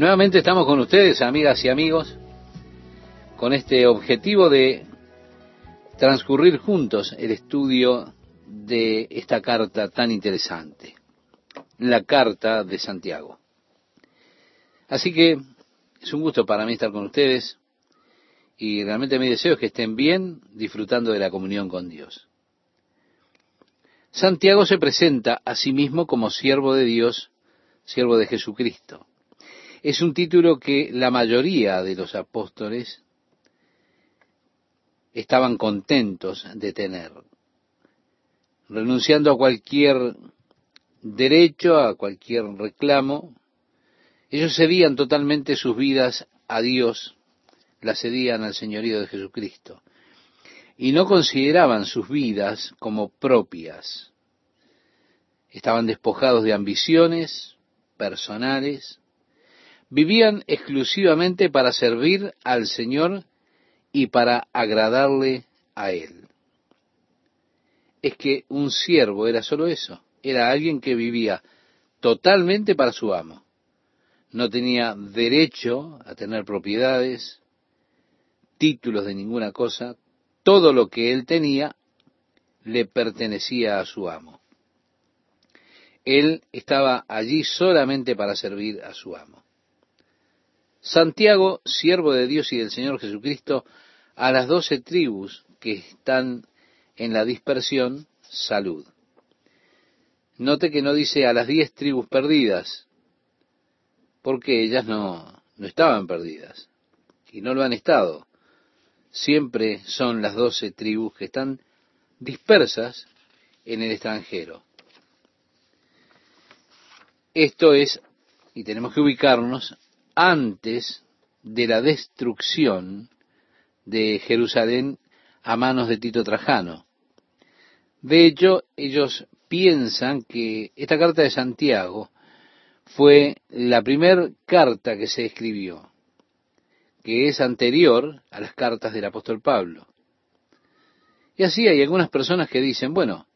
Nuevamente estamos con ustedes, amigas y amigos, con este objetivo de transcurrir juntos el estudio de esta carta tan interesante, la carta de Santiago. Así que es un gusto para mí estar con ustedes y realmente mi deseo es que estén bien disfrutando de la comunión con Dios. Santiago se presenta a sí mismo como siervo de Dios, siervo de Jesucristo. Es un título que la mayoría de los apóstoles estaban contentos de tener, renunciando a cualquier derecho, a cualquier reclamo. Ellos cedían totalmente sus vidas a Dios, las cedían al señorío de Jesucristo, y no consideraban sus vidas como propias. Estaban despojados de ambiciones personales, vivían exclusivamente para servir al Señor y para agradarle a Él. Es que un siervo era solo eso, era alguien que vivía totalmente para su amo. No tenía derecho a tener propiedades, títulos de ninguna cosa, todo lo que él tenía le pertenecía a su amo. Él estaba allí solamente para servir a su amo. Santiago, siervo de Dios y del Señor Jesucristo, a las doce tribus que están en la dispersión, salud. Note que no dice a las diez tribus perdidas, porque ellas no, no estaban perdidas, y no lo han estado. Siempre son las doce tribus que están dispersas en el extranjero. Esto es, y tenemos que ubicarnos antes de la destrucción de Jerusalén a manos de Tito Trajano. De hecho, ellos piensan que esta carta de Santiago fue la primera carta que se escribió, que es anterior a las cartas del apóstol Pablo. Y así hay algunas personas que dicen, bueno,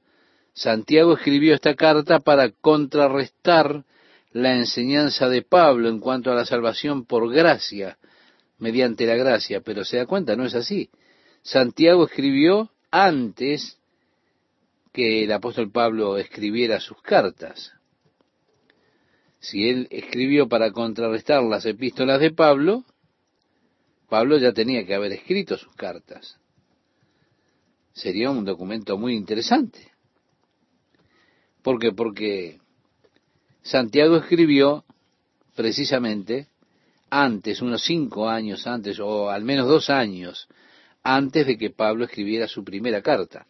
Santiago escribió esta carta para contrarrestar la enseñanza de Pablo en cuanto a la salvación por gracia, mediante la gracia, pero se da cuenta, no es así. Santiago escribió antes que el apóstol Pablo escribiera sus cartas. Si él escribió para contrarrestar las epístolas de Pablo, Pablo ya tenía que haber escrito sus cartas. Sería un documento muy interesante. ¿Por qué? Porque Santiago escribió precisamente antes, unos cinco años antes, o al menos dos años antes de que Pablo escribiera su primera carta.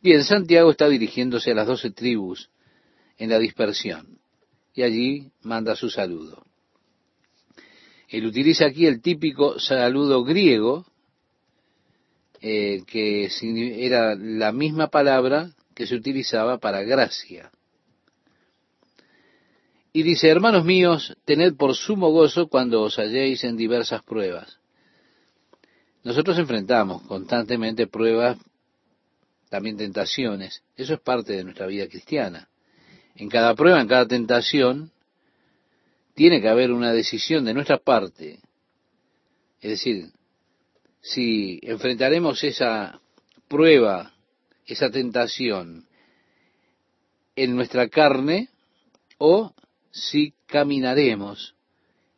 Bien, Santiago está dirigiéndose a las doce tribus en la dispersión, y allí manda su saludo. Él utiliza aquí el típico saludo griego, eh, que era la misma palabra que se utilizaba para gracia. Y dice, hermanos míos, tened por sumo gozo cuando os halléis en diversas pruebas. Nosotros enfrentamos constantemente pruebas, también tentaciones. Eso es parte de nuestra vida cristiana. En cada prueba, en cada tentación, tiene que haber una decisión de nuestra parte. Es decir, si enfrentaremos esa prueba, esa tentación en nuestra carne o si caminaremos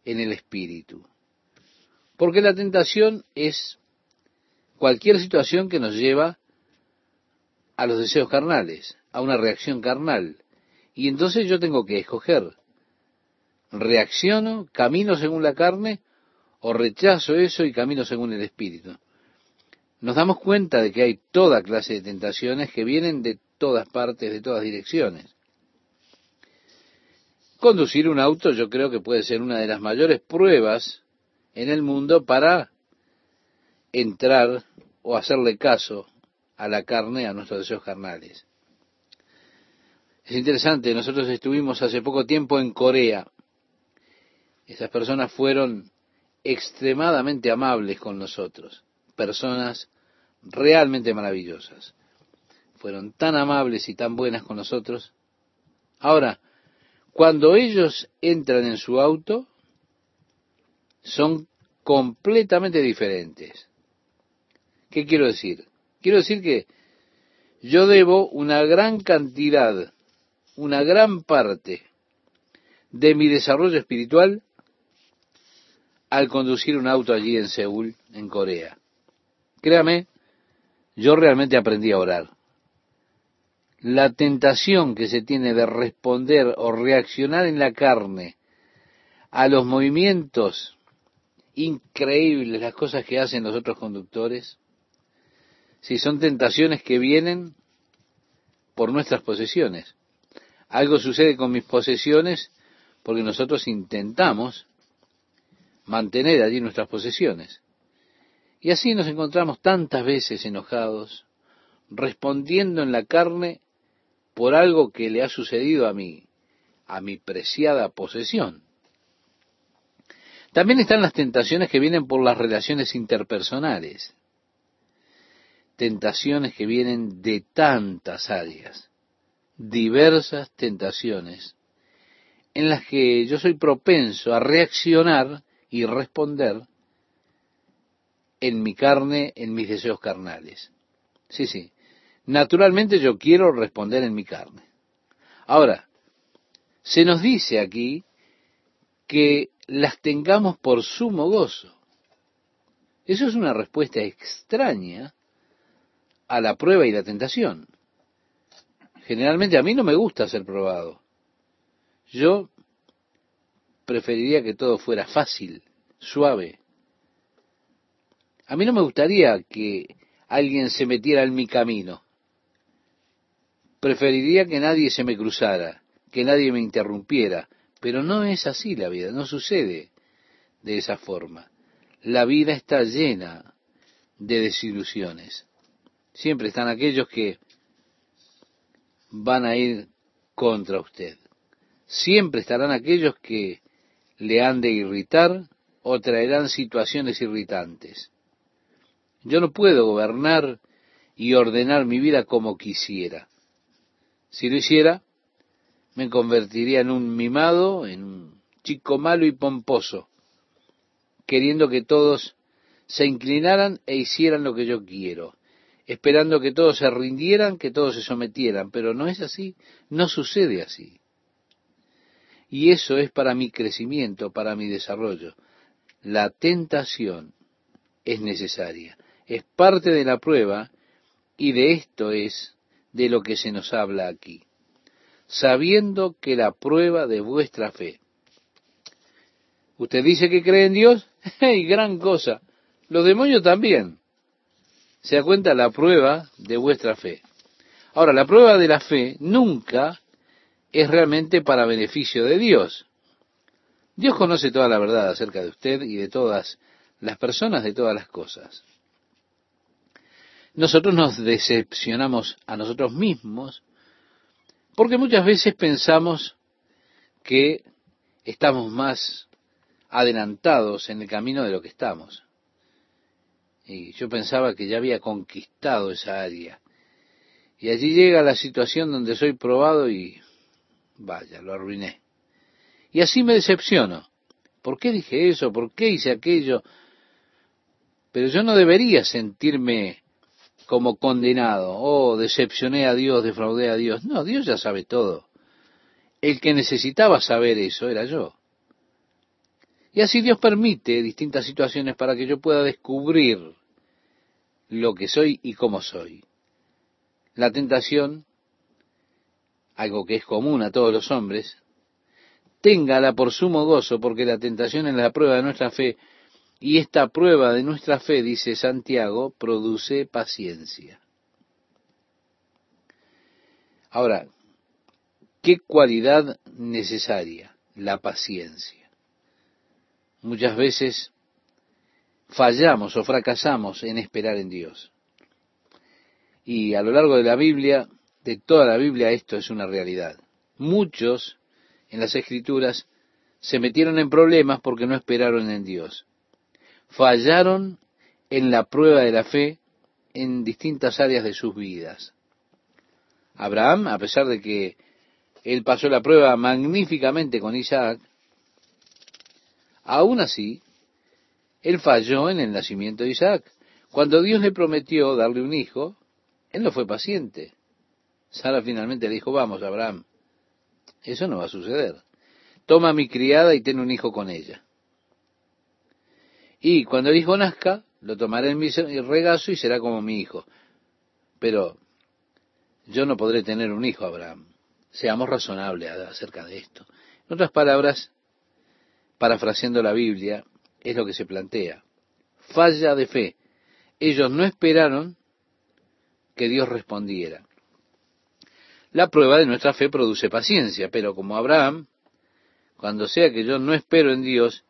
en el Espíritu. Porque la tentación es cualquier situación que nos lleva a los deseos carnales, a una reacción carnal. Y entonces yo tengo que escoger, reacciono, camino según la carne, o rechazo eso y camino según el Espíritu. Nos damos cuenta de que hay toda clase de tentaciones que vienen de todas partes, de todas direcciones. Conducir un auto yo creo que puede ser una de las mayores pruebas en el mundo para entrar o hacerle caso a la carne, a nuestros deseos carnales. Es interesante, nosotros estuvimos hace poco tiempo en Corea. Esas personas fueron extremadamente amables con nosotros, personas realmente maravillosas. Fueron tan amables y tan buenas con nosotros. Ahora, cuando ellos entran en su auto, son completamente diferentes. ¿Qué quiero decir? Quiero decir que yo debo una gran cantidad, una gran parte de mi desarrollo espiritual al conducir un auto allí en Seúl, en Corea. Créame, yo realmente aprendí a orar. La tentación que se tiene de responder o reaccionar en la carne a los movimientos increíbles, las cosas que hacen los otros conductores, si son tentaciones que vienen por nuestras posesiones. Algo sucede con mis posesiones porque nosotros intentamos mantener allí nuestras posesiones. Y así nos encontramos tantas veces enojados, respondiendo en la carne por algo que le ha sucedido a mí, a mi preciada posesión. También están las tentaciones que vienen por las relaciones interpersonales tentaciones que vienen de tantas áreas, diversas tentaciones, en las que yo soy propenso a reaccionar y responder en mi carne, en mis deseos carnales. Sí, sí. Naturalmente yo quiero responder en mi carne. Ahora, se nos dice aquí que las tengamos por sumo gozo. Eso es una respuesta extraña a la prueba y la tentación. Generalmente a mí no me gusta ser probado. Yo preferiría que todo fuera fácil, suave. A mí no me gustaría que alguien se metiera en mi camino. Preferiría que nadie se me cruzara, que nadie me interrumpiera, pero no es así la vida, no sucede de esa forma. La vida está llena de desilusiones. Siempre están aquellos que van a ir contra usted. Siempre estarán aquellos que le han de irritar o traerán situaciones irritantes. Yo no puedo gobernar y ordenar mi vida como quisiera. Si lo hiciera, me convertiría en un mimado, en un chico malo y pomposo, queriendo que todos se inclinaran e hicieran lo que yo quiero esperando que todos se rindieran, que todos se sometieran, pero no es así, no sucede así. Y eso es para mi crecimiento, para mi desarrollo. La tentación es necesaria, es parte de la prueba y de esto es de lo que se nos habla aquí. Sabiendo que la prueba de vuestra fe. ¿Usted dice que cree en Dios? ¡Hey, gran cosa! Los demonios también se da cuenta la prueba de vuestra fe. Ahora, la prueba de la fe nunca es realmente para beneficio de Dios. Dios conoce toda la verdad acerca de usted y de todas las personas, de todas las cosas. Nosotros nos decepcionamos a nosotros mismos porque muchas veces pensamos que estamos más adelantados en el camino de lo que estamos. Y yo pensaba que ya había conquistado esa área. Y allí llega la situación donde soy probado y vaya, lo arruiné. Y así me decepciono. ¿Por qué dije eso? ¿Por qué hice aquello? Pero yo no debería sentirme como condenado. Oh, decepcioné a Dios, defraudé a Dios. No, Dios ya sabe todo. El que necesitaba saber eso era yo. Y así Dios permite distintas situaciones para que yo pueda descubrir lo que soy y cómo soy. La tentación, algo que es común a todos los hombres, téngala por sumo gozo, porque la tentación es la prueba de nuestra fe, y esta prueba de nuestra fe, dice Santiago, produce paciencia. Ahora, ¿qué cualidad necesaria? La paciencia. Muchas veces fallamos o fracasamos en esperar en Dios. Y a lo largo de la Biblia, de toda la Biblia, esto es una realidad. Muchos en las Escrituras se metieron en problemas porque no esperaron en Dios. Fallaron en la prueba de la fe en distintas áreas de sus vidas. Abraham, a pesar de que él pasó la prueba magníficamente con Isaac, aún así Él falló en el nacimiento de Isaac. Cuando Dios le prometió darle un hijo, él no fue paciente. Sara finalmente le dijo, vamos, Abraham, eso no va a suceder. Toma a mi criada y ten un hijo con ella. Y cuando el hijo nazca, lo tomaré en mi regazo y será como mi hijo. Pero yo no podré tener un hijo, Abraham. Seamos razonables acerca de esto. En otras palabras, parafraseando la Biblia, es lo que se plantea. Falla de fe. Ellos no esperaron que Dios respondiera. La prueba de nuestra fe produce paciencia, pero como Abraham, cuando sea que yo no espero en Dios,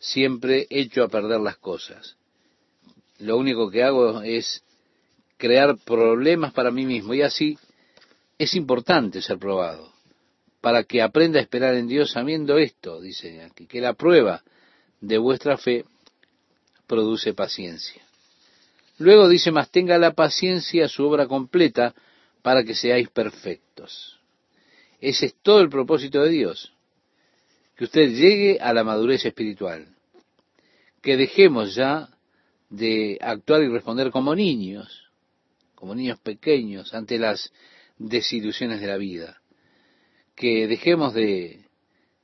siempre echo a perder las cosas. Lo único que hago es crear problemas para mí mismo y así es importante ser probado para que aprenda a esperar en Dios sabiendo esto, dice aquí, que la prueba de vuestra fe produce paciencia. Luego dice, más tenga la paciencia su obra completa para que seáis perfectos. Ese es todo el propósito de Dios, que usted llegue a la madurez espiritual, que dejemos ya de actuar y responder como niños, como niños pequeños ante las desilusiones de la vida, que dejemos de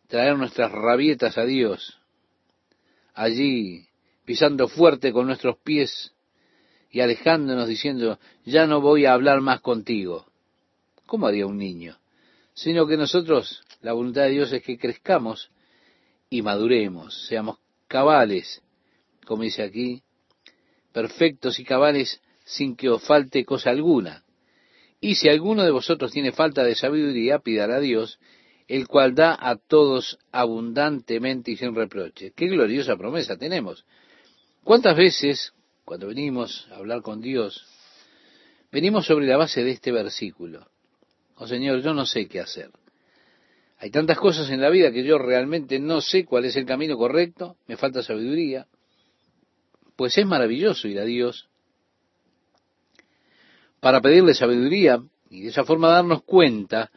traer nuestras rabietas a Dios, allí pisando fuerte con nuestros pies y alejándonos diciendo, ya no voy a hablar más contigo. ¿Cómo haría un niño? Sino que nosotros, la voluntad de Dios es que crezcamos y maduremos, seamos cabales, como dice aquí, perfectos y cabales sin que os falte cosa alguna. Y si alguno de vosotros tiene falta de sabiduría, pídala a Dios, el cual da a todos abundantemente y sin reproche. Qué gloriosa promesa tenemos. ¿Cuántas veces cuando venimos a hablar con Dios, venimos sobre la base de este versículo. Oh Señor, yo no sé qué hacer. Hay tantas cosas en la vida que yo realmente no sé cuál es el camino correcto, me falta sabiduría. Pues es maravilloso ir a Dios para pedirle sabiduría y de esa forma darnos cuenta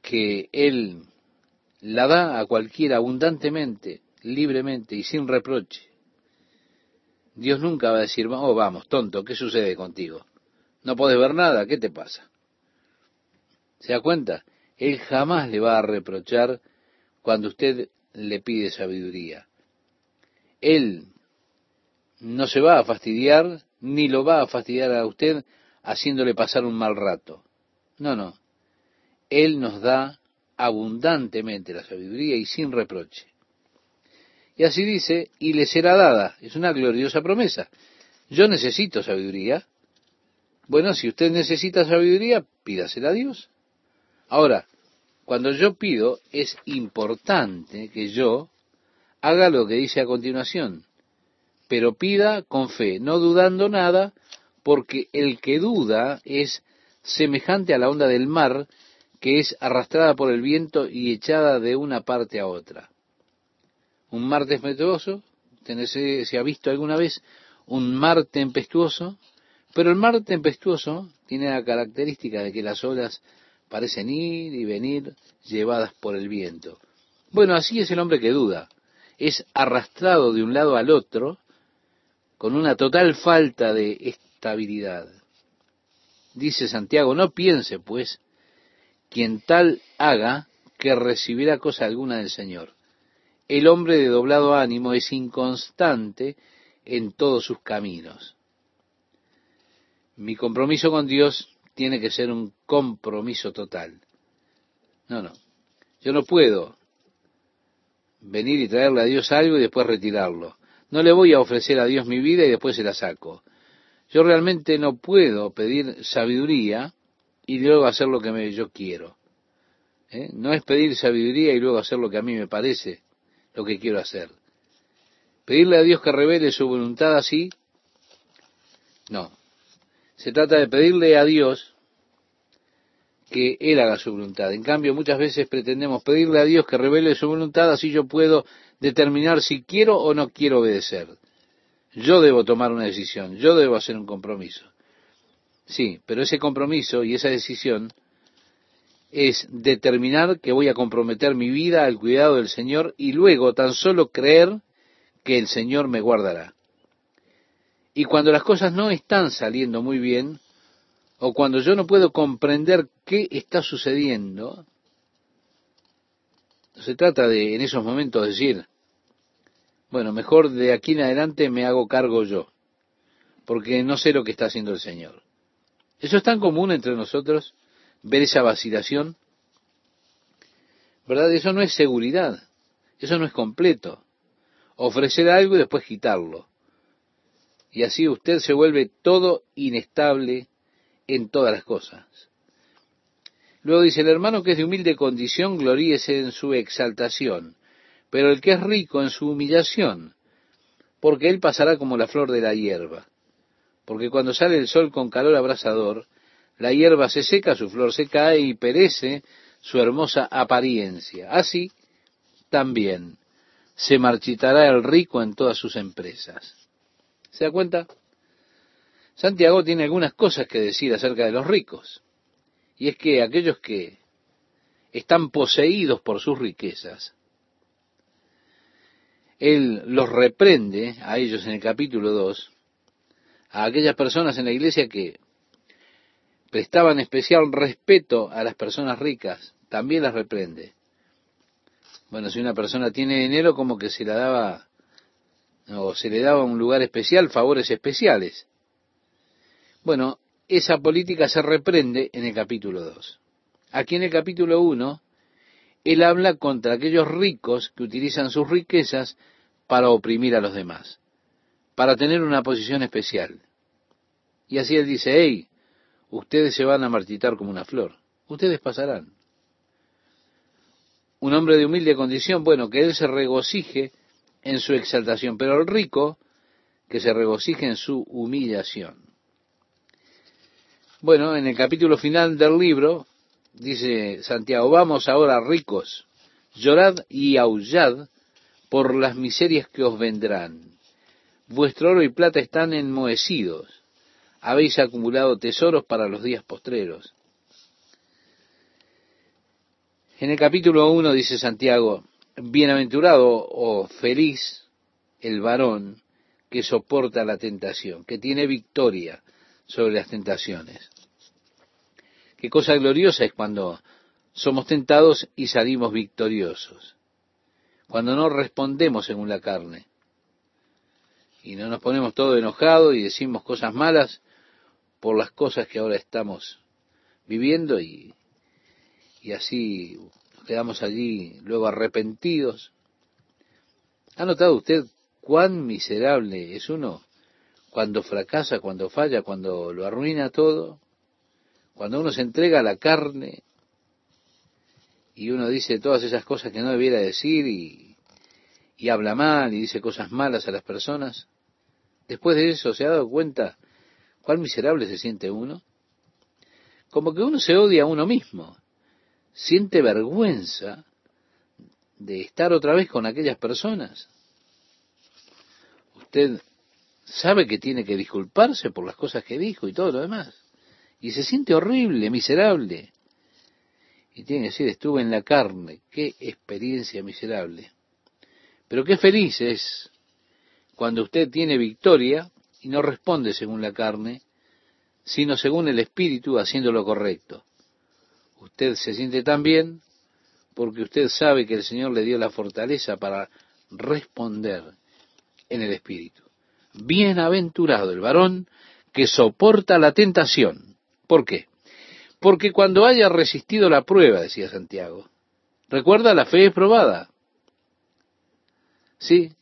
que Él la da a cualquiera abundantemente, libremente y sin reproche. Dios nunca va a decir, oh, vamos, tonto, ¿qué sucede contigo? No puedes ver nada, ¿qué te pasa? ¿Se da cuenta? Él jamás le va a reprochar cuando usted le pide sabiduría. Él no se va a fastidiar, ni lo va a fastidiar a usted haciéndole pasar un mal rato. No, no. Él nos da abundantemente la sabiduría y sin reproche. Y así dice, y le será dada. Es una gloriosa promesa. Yo necesito sabiduría. Bueno, si usted necesita sabiduría, pídasela a Dios. Ahora, cuando yo pido, es importante que yo haga lo que dice a continuación. Pero pida con fe, no dudando nada, porque el que duda es semejante a la onda del mar, que es arrastrada por el viento y echada de una parte a otra un mar tempestuoso, se ha visto alguna vez un mar tempestuoso, pero el mar tempestuoso tiene la característica de que las olas parecen ir y venir llevadas por el viento. Bueno, así es el hombre que duda, es arrastrado de un lado al otro con una total falta de estabilidad. Dice Santiago, no piense pues quien tal haga que recibirá cosa alguna del Señor. El hombre de doblado ánimo es inconstante en todos sus caminos. Mi compromiso con Dios tiene que ser un compromiso total. No, no. Yo no puedo venir y traerle a Dios algo y después retirarlo. No le voy a ofrecer a Dios mi vida y después se la saco. Yo realmente no puedo pedir sabiduría y luego hacer lo que yo quiero. ¿Eh? No es pedir sabiduría y luego hacer lo que a mí me parece lo que quiero hacer. Pedirle a Dios que revele su voluntad así, no. Se trata de pedirle a Dios que Él haga su voluntad. En cambio, muchas veces pretendemos pedirle a Dios que revele su voluntad, así yo puedo determinar si quiero o no quiero obedecer. Yo debo tomar una decisión, yo debo hacer un compromiso. Sí, pero ese compromiso y esa decisión es determinar que voy a comprometer mi vida al cuidado del Señor y luego tan solo creer que el Señor me guardará. Y cuando las cosas no están saliendo muy bien, o cuando yo no puedo comprender qué está sucediendo, se trata de en esos momentos decir, bueno, mejor de aquí en adelante me hago cargo yo, porque no sé lo que está haciendo el Señor. Eso es tan común entre nosotros, ver esa vacilación. ¿Verdad? Eso no es seguridad, eso no es completo. Ofrecer algo y después quitarlo. Y así usted se vuelve todo inestable en todas las cosas. Luego dice, el hermano que es de humilde condición, gloríese en su exaltación, pero el que es rico en su humillación, porque él pasará como la flor de la hierba. Porque cuando sale el sol con calor abrasador, la hierba se seca, su flor se cae y perece su hermosa apariencia. Así también se marchitará el rico en todas sus empresas. ¿Se da cuenta? Santiago tiene algunas cosas que decir acerca de los ricos. Y es que aquellos que están poseídos por sus riquezas, Él los reprende a ellos en el capítulo 2, a aquellas personas en la iglesia que prestaban especial respeto a las personas ricas, también las reprende. Bueno, si una persona tiene dinero, como que se la daba, o se le daba un lugar especial, favores especiales. Bueno, esa política se reprende en el capítulo 2. Aquí en el capítulo 1, él habla contra aquellos ricos que utilizan sus riquezas para oprimir a los demás, para tener una posición especial. Y así él dice, hey, ustedes se van a marchitar como una flor, ustedes pasarán. Un hombre de humilde condición, bueno, que él se regocije en su exaltación, pero el rico que se regocije en su humillación. Bueno, en el capítulo final del libro dice Santiago, vamos ahora ricos, llorad y aullad por las miserias que os vendrán. Vuestro oro y plata están enmohecidos, habéis acumulado tesoros para los días postreros. En el capítulo 1 dice Santiago, bienaventurado o feliz el varón que soporta la tentación, que tiene victoria sobre las tentaciones. Qué cosa gloriosa es cuando somos tentados y salimos victoriosos. Cuando no respondemos según la carne. Y no nos ponemos todo enojados y decimos cosas malas por las cosas que ahora estamos viviendo y, y así quedamos allí luego arrepentidos. ¿Ha notado usted cuán miserable es uno cuando fracasa, cuando falla, cuando lo arruina todo? Cuando uno se entrega a la carne y uno dice todas esas cosas que no debiera decir y, y habla mal y dice cosas malas a las personas, después de eso se ha dado cuenta cuán miserable se siente uno. Como que uno se odia a uno mismo, siente vergüenza de estar otra vez con aquellas personas. Usted sabe que tiene que disculparse por las cosas que dijo y todo lo demás y se siente horrible, miserable. Y tiene que decir, estuve en la carne, qué experiencia miserable. Pero qué feliz es cuando usted tiene victoria y no responde según la carne, sino según el Espíritu haciendo lo correcto. Usted se siente tan bien porque usted sabe que el Señor le dio la fortaleza para responder en el Espíritu. Bienaventurado el varón que soporta la tentación ¿Por qué? Porque cuando haya resistido la prueba, decía Santiago, recuerda, la fe es probada. Sí,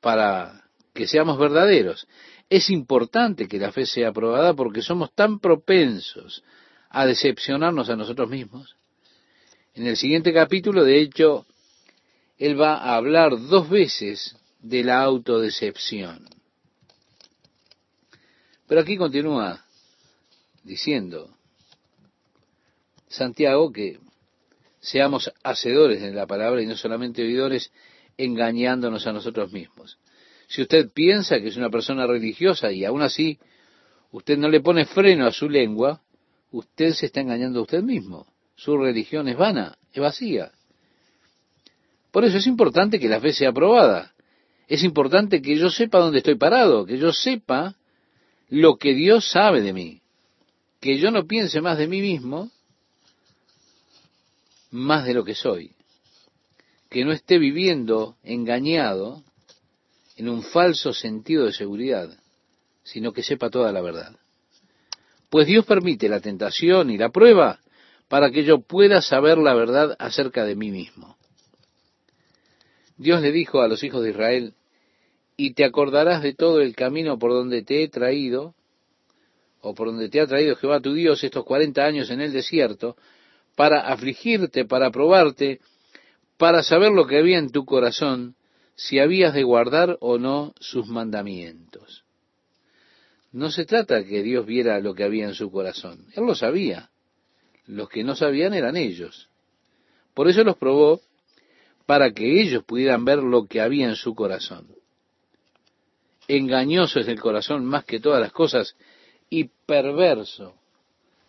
para que seamos verdaderos. Es importante que la fe sea probada porque somos tan propensos a decepcionarnos a nosotros mismos. En el siguiente capítulo, de hecho, él va a hablar dos veces de la autodecepción. Pero aquí continúa diciendo Santiago que seamos hacedores de la palabra y no solamente oidores engañándonos a nosotros mismos. Si usted piensa que es una persona religiosa y aún así usted no le pone freno a su lengua, usted se está engañando a usted mismo. Su religión es vana, es vacía. Por eso es importante que la fe sea aprobada. Es importante que yo sepa dónde estoy parado, que yo sepa lo que Dios sabe de mí, que yo no piense más de mí mismo, más de lo que soy, que no esté viviendo engañado en un falso sentido de seguridad, sino que sepa toda la verdad. Pues Dios permite la tentación y la prueba para que yo pueda saber la verdad acerca de mí mismo. Dios le dijo a los hijos de Israel, y te acordarás de todo el camino por donde te he traído, o por donde te ha traído Jehová tu Dios estos cuarenta años en el desierto, para afligirte, para probarte, para saber lo que había en tu corazón, si habías de guardar o no sus mandamientos. No se trata que Dios viera lo que había en su corazón. Él lo sabía. Los que no sabían eran ellos. Por eso los probó para que ellos pudieran ver lo que había en su corazón. Engañoso es el corazón más que todas las cosas y perverso,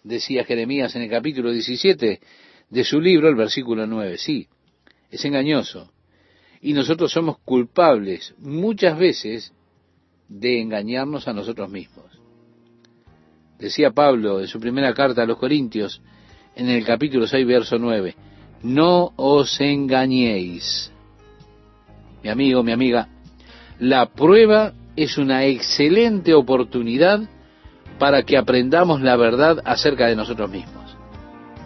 decía Jeremías en el capítulo 17 de su libro, el versículo 9. Sí, es engañoso. Y nosotros somos culpables muchas veces de engañarnos a nosotros mismos. Decía Pablo en su primera carta a los Corintios, en el capítulo 6, verso 9, no os engañéis. Mi amigo, mi amiga, la prueba es una excelente oportunidad para que aprendamos la verdad acerca de nosotros mismos.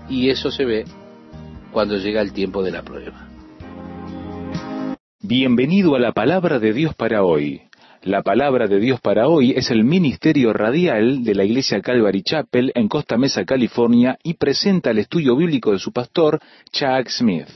Y eso se ve cuando llega el tiempo de la prueba. Bienvenido a la palabra de Dios para hoy. La palabra de Dios para hoy es el ministerio radial de la iglesia Calvary Chapel en Costa Mesa, California, y presenta el estudio bíblico de su pastor, Chuck Smith.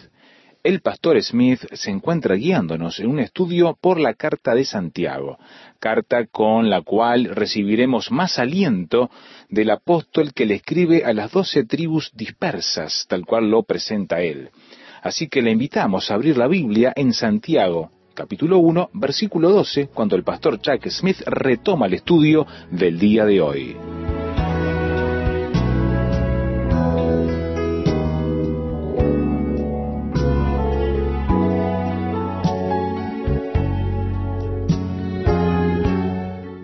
El pastor Smith se encuentra guiándonos en un estudio por la carta de Santiago, carta con la cual recibiremos más aliento del apóstol que le escribe a las doce tribus dispersas, tal cual lo presenta él. Así que le invitamos a abrir la Biblia en Santiago, capítulo 1, versículo 12, cuando el pastor Chuck Smith retoma el estudio del día de hoy.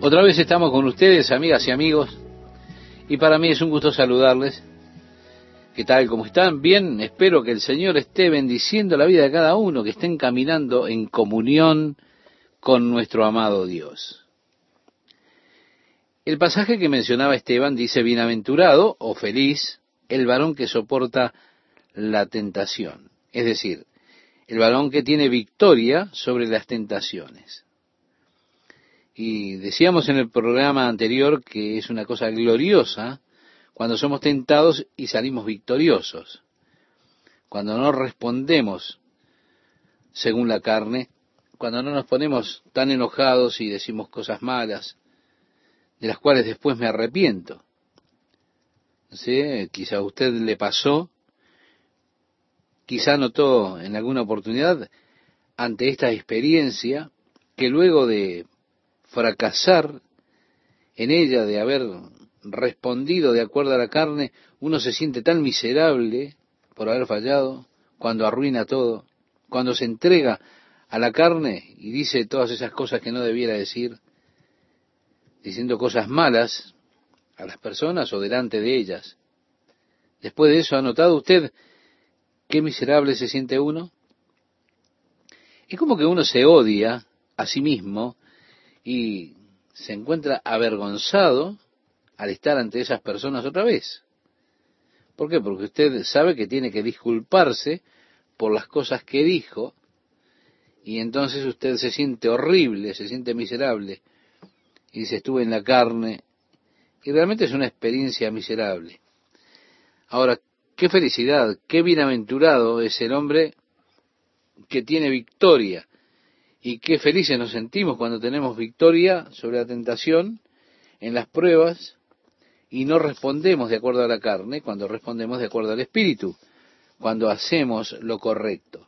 Otra vez estamos con ustedes, amigas y amigos, y para mí es un gusto saludarles ¿Qué tal? ¿Cómo están? Bien, espero que el Señor esté bendiciendo la vida de cada uno, que estén caminando en comunión con nuestro amado Dios. El pasaje que mencionaba Esteban dice, bienaventurado o feliz el varón que soporta la tentación, es decir, el varón que tiene victoria sobre las tentaciones. Y decíamos en el programa anterior que es una cosa gloriosa cuando somos tentados y salimos victoriosos, cuando no respondemos según la carne, cuando no nos ponemos tan enojados y decimos cosas malas, de las cuales después me arrepiento. ¿Sí? Quizá a usted le pasó, quizá notó en alguna oportunidad ante esta experiencia que luego de fracasar en ella, de haber respondido de acuerdo a la carne, uno se siente tan miserable por haber fallado, cuando arruina todo, cuando se entrega a la carne y dice todas esas cosas que no debiera decir, diciendo cosas malas a las personas o delante de ellas. Después de eso, ¿ha notado usted qué miserable se siente uno? Es como que uno se odia a sí mismo y se encuentra avergonzado al estar ante esas personas otra vez. ¿Por qué? Porque usted sabe que tiene que disculparse por las cosas que dijo y entonces usted se siente horrible, se siente miserable y dice estuve en la carne y realmente es una experiencia miserable. Ahora, qué felicidad, qué bienaventurado es el hombre que tiene victoria y qué felices nos sentimos cuando tenemos victoria sobre la tentación en las pruebas y no respondemos de acuerdo a la carne, cuando respondemos de acuerdo al Espíritu, cuando hacemos lo correcto.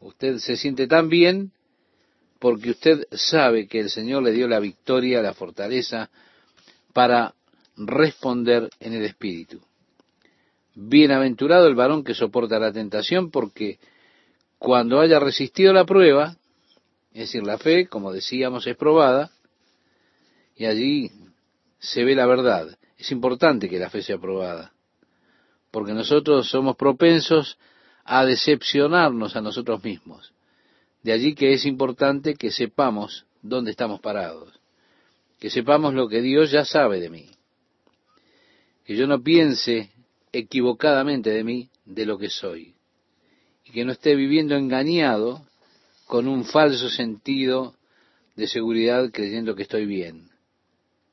Usted se siente tan bien porque usted sabe que el Señor le dio la victoria, la fortaleza para responder en el Espíritu. Bienaventurado el varón que soporta la tentación porque cuando haya resistido la prueba, Es decir, la fe, como decíamos, es probada y allí se ve la verdad. Es importante que la fe sea probada, porque nosotros somos propensos a decepcionarnos a nosotros mismos. De allí que es importante que sepamos dónde estamos parados, que sepamos lo que Dios ya sabe de mí, que yo no piense equivocadamente de mí, de lo que soy, y que no esté viviendo engañado con un falso sentido de seguridad creyendo que estoy bien,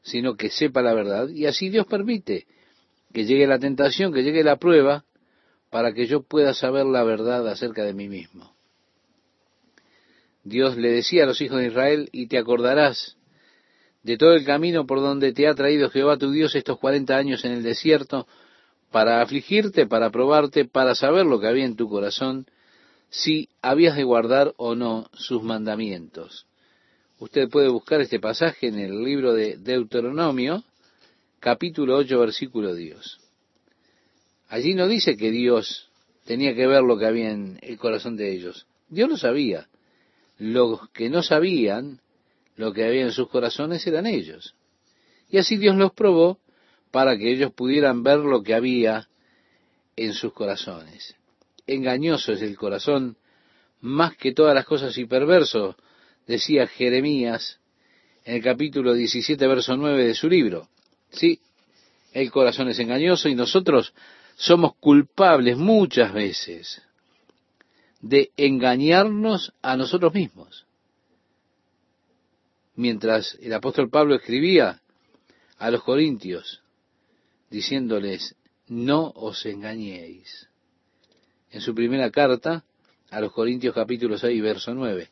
sino que sepa la verdad, y así Dios permite que llegue la tentación, que llegue la prueba, para que yo pueda saber la verdad acerca de mí mismo. Dios le decía a los hijos de Israel, y te acordarás de todo el camino por donde te ha traído Jehová tu Dios estos cuarenta años en el desierto, para afligirte, para probarte, para saber lo que había en tu corazón, si habías de guardar o no sus mandamientos. Usted puede buscar este pasaje en el libro de Deuteronomio, capítulo 8, versículo 10. Allí no dice que Dios tenía que ver lo que había en el corazón de ellos. Dios lo sabía. Los que no sabían lo que había en sus corazones eran ellos. Y así Dios los probó para que ellos pudieran ver lo que había en sus corazones. Engañoso es el corazón más que todas las cosas y perverso, decía Jeremías en el capítulo 17, verso 9 de su libro. Sí, el corazón es engañoso y nosotros somos culpables muchas veces de engañarnos a nosotros mismos. Mientras el apóstol Pablo escribía a los corintios, diciéndoles, no os engañéis. En su primera carta a los Corintios capítulo 6, verso 9.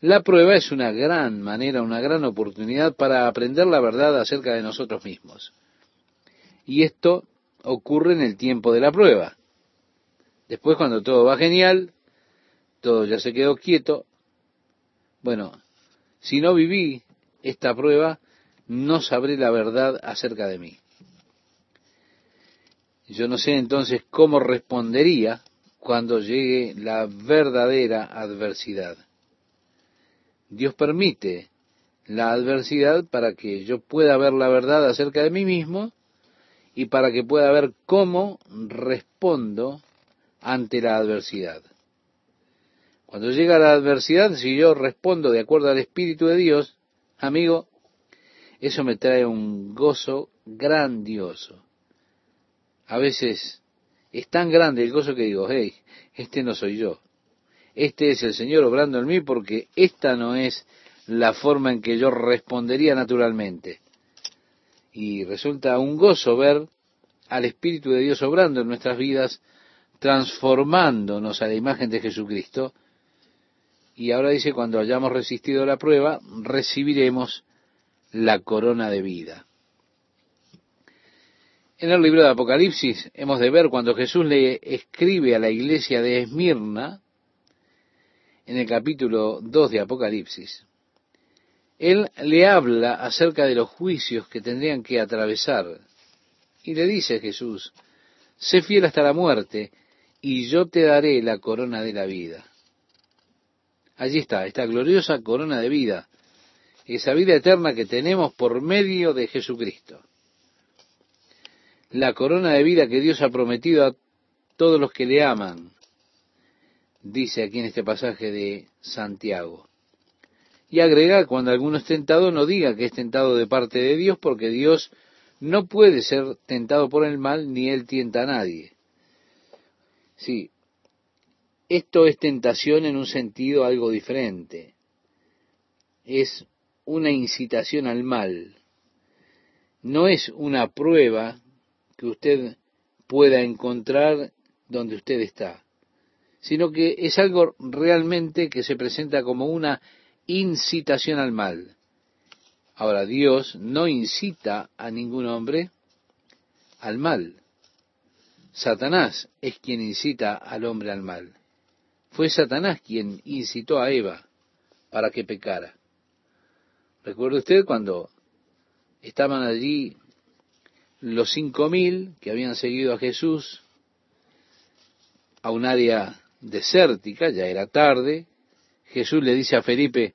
La prueba es una gran manera, una gran oportunidad para aprender la verdad acerca de nosotros mismos. Y esto ocurre en el tiempo de la prueba. Después, cuando todo va genial, todo ya se quedó quieto. Bueno, si no viví esta prueba, no sabré la verdad acerca de mí. Yo no sé entonces cómo respondería cuando llegue la verdadera adversidad. Dios permite la adversidad para que yo pueda ver la verdad acerca de mí mismo y para que pueda ver cómo respondo ante la adversidad. Cuando llega la adversidad, si yo respondo de acuerdo al Espíritu de Dios, amigo, eso me trae un gozo grandioso a veces es tan grande el gozo que digo, hey, este no soy yo. Este es el Señor obrando en mí porque esta no es la forma en que yo respondería naturalmente. Y resulta un gozo ver al Espíritu de Dios obrando en nuestras vidas, transformándonos a la imagen de Jesucristo. Y ahora dice, cuando hayamos resistido la prueba, recibiremos la corona de vida. En el libro de Apocalipsis hemos de ver cuando Jesús le escribe a la iglesia de Esmirna, en el capítulo 2 de Apocalipsis, él le habla acerca de los juicios que tendrían que atravesar. Y le dice a Jesús, sé fiel hasta la muerte, y yo te daré la corona de la vida. Allí está, esta gloriosa corona de vida, esa vida eterna que tenemos por medio de Jesucristo la corona de vida que Dios ha prometido a todos los que le aman, dice aquí en este pasaje de Santiago. Y agrega, cuando alguno es tentado, no diga que es tentado de parte de Dios, porque Dios no puede ser tentado por el mal, ni él tienta a nadie. Sí, esto es tentación en un sentido algo diferente. Es una incitación al mal. No es una prueba que usted pueda encontrar donde usted está, sino que es algo realmente que se presenta como una incitación al mal. Ahora, Dios no incita a ningún hombre al mal. Satanás es quien incita al hombre al mal. Fue Satanás quien incitó a Eva para que pecara. ¿Recuerda usted cuando estaban allí los cinco mil que habían seguido a Jesús a un área desértica, ya era tarde, Jesús le dice a Felipe,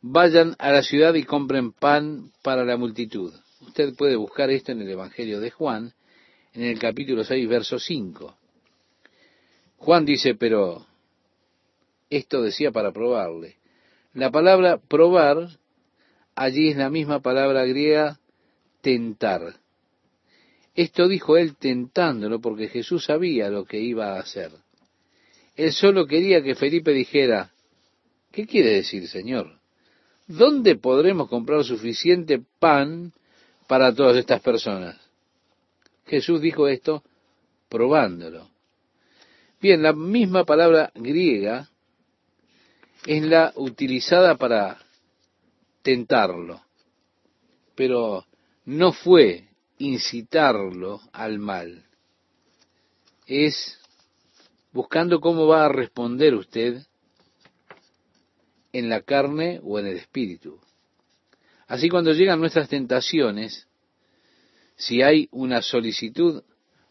vayan a la ciudad y compren pan para la multitud. Usted puede buscar esto en el Evangelio de Juan, en el capítulo 6, verso 5. Juan dice, pero esto decía para probarle. La palabra probar allí es la misma palabra griega tentar. Esto dijo él tentándolo porque Jesús sabía lo que iba a hacer. Él solo quería que Felipe dijera, ¿qué quiere decir, Señor? ¿Dónde podremos comprar suficiente pan para todas estas personas? Jesús dijo esto probándolo. Bien, la misma palabra griega es la utilizada para tentarlo, pero no fue incitarlo al mal. Es buscando cómo va a responder usted en la carne o en el espíritu. Así cuando llegan nuestras tentaciones, si hay una solicitud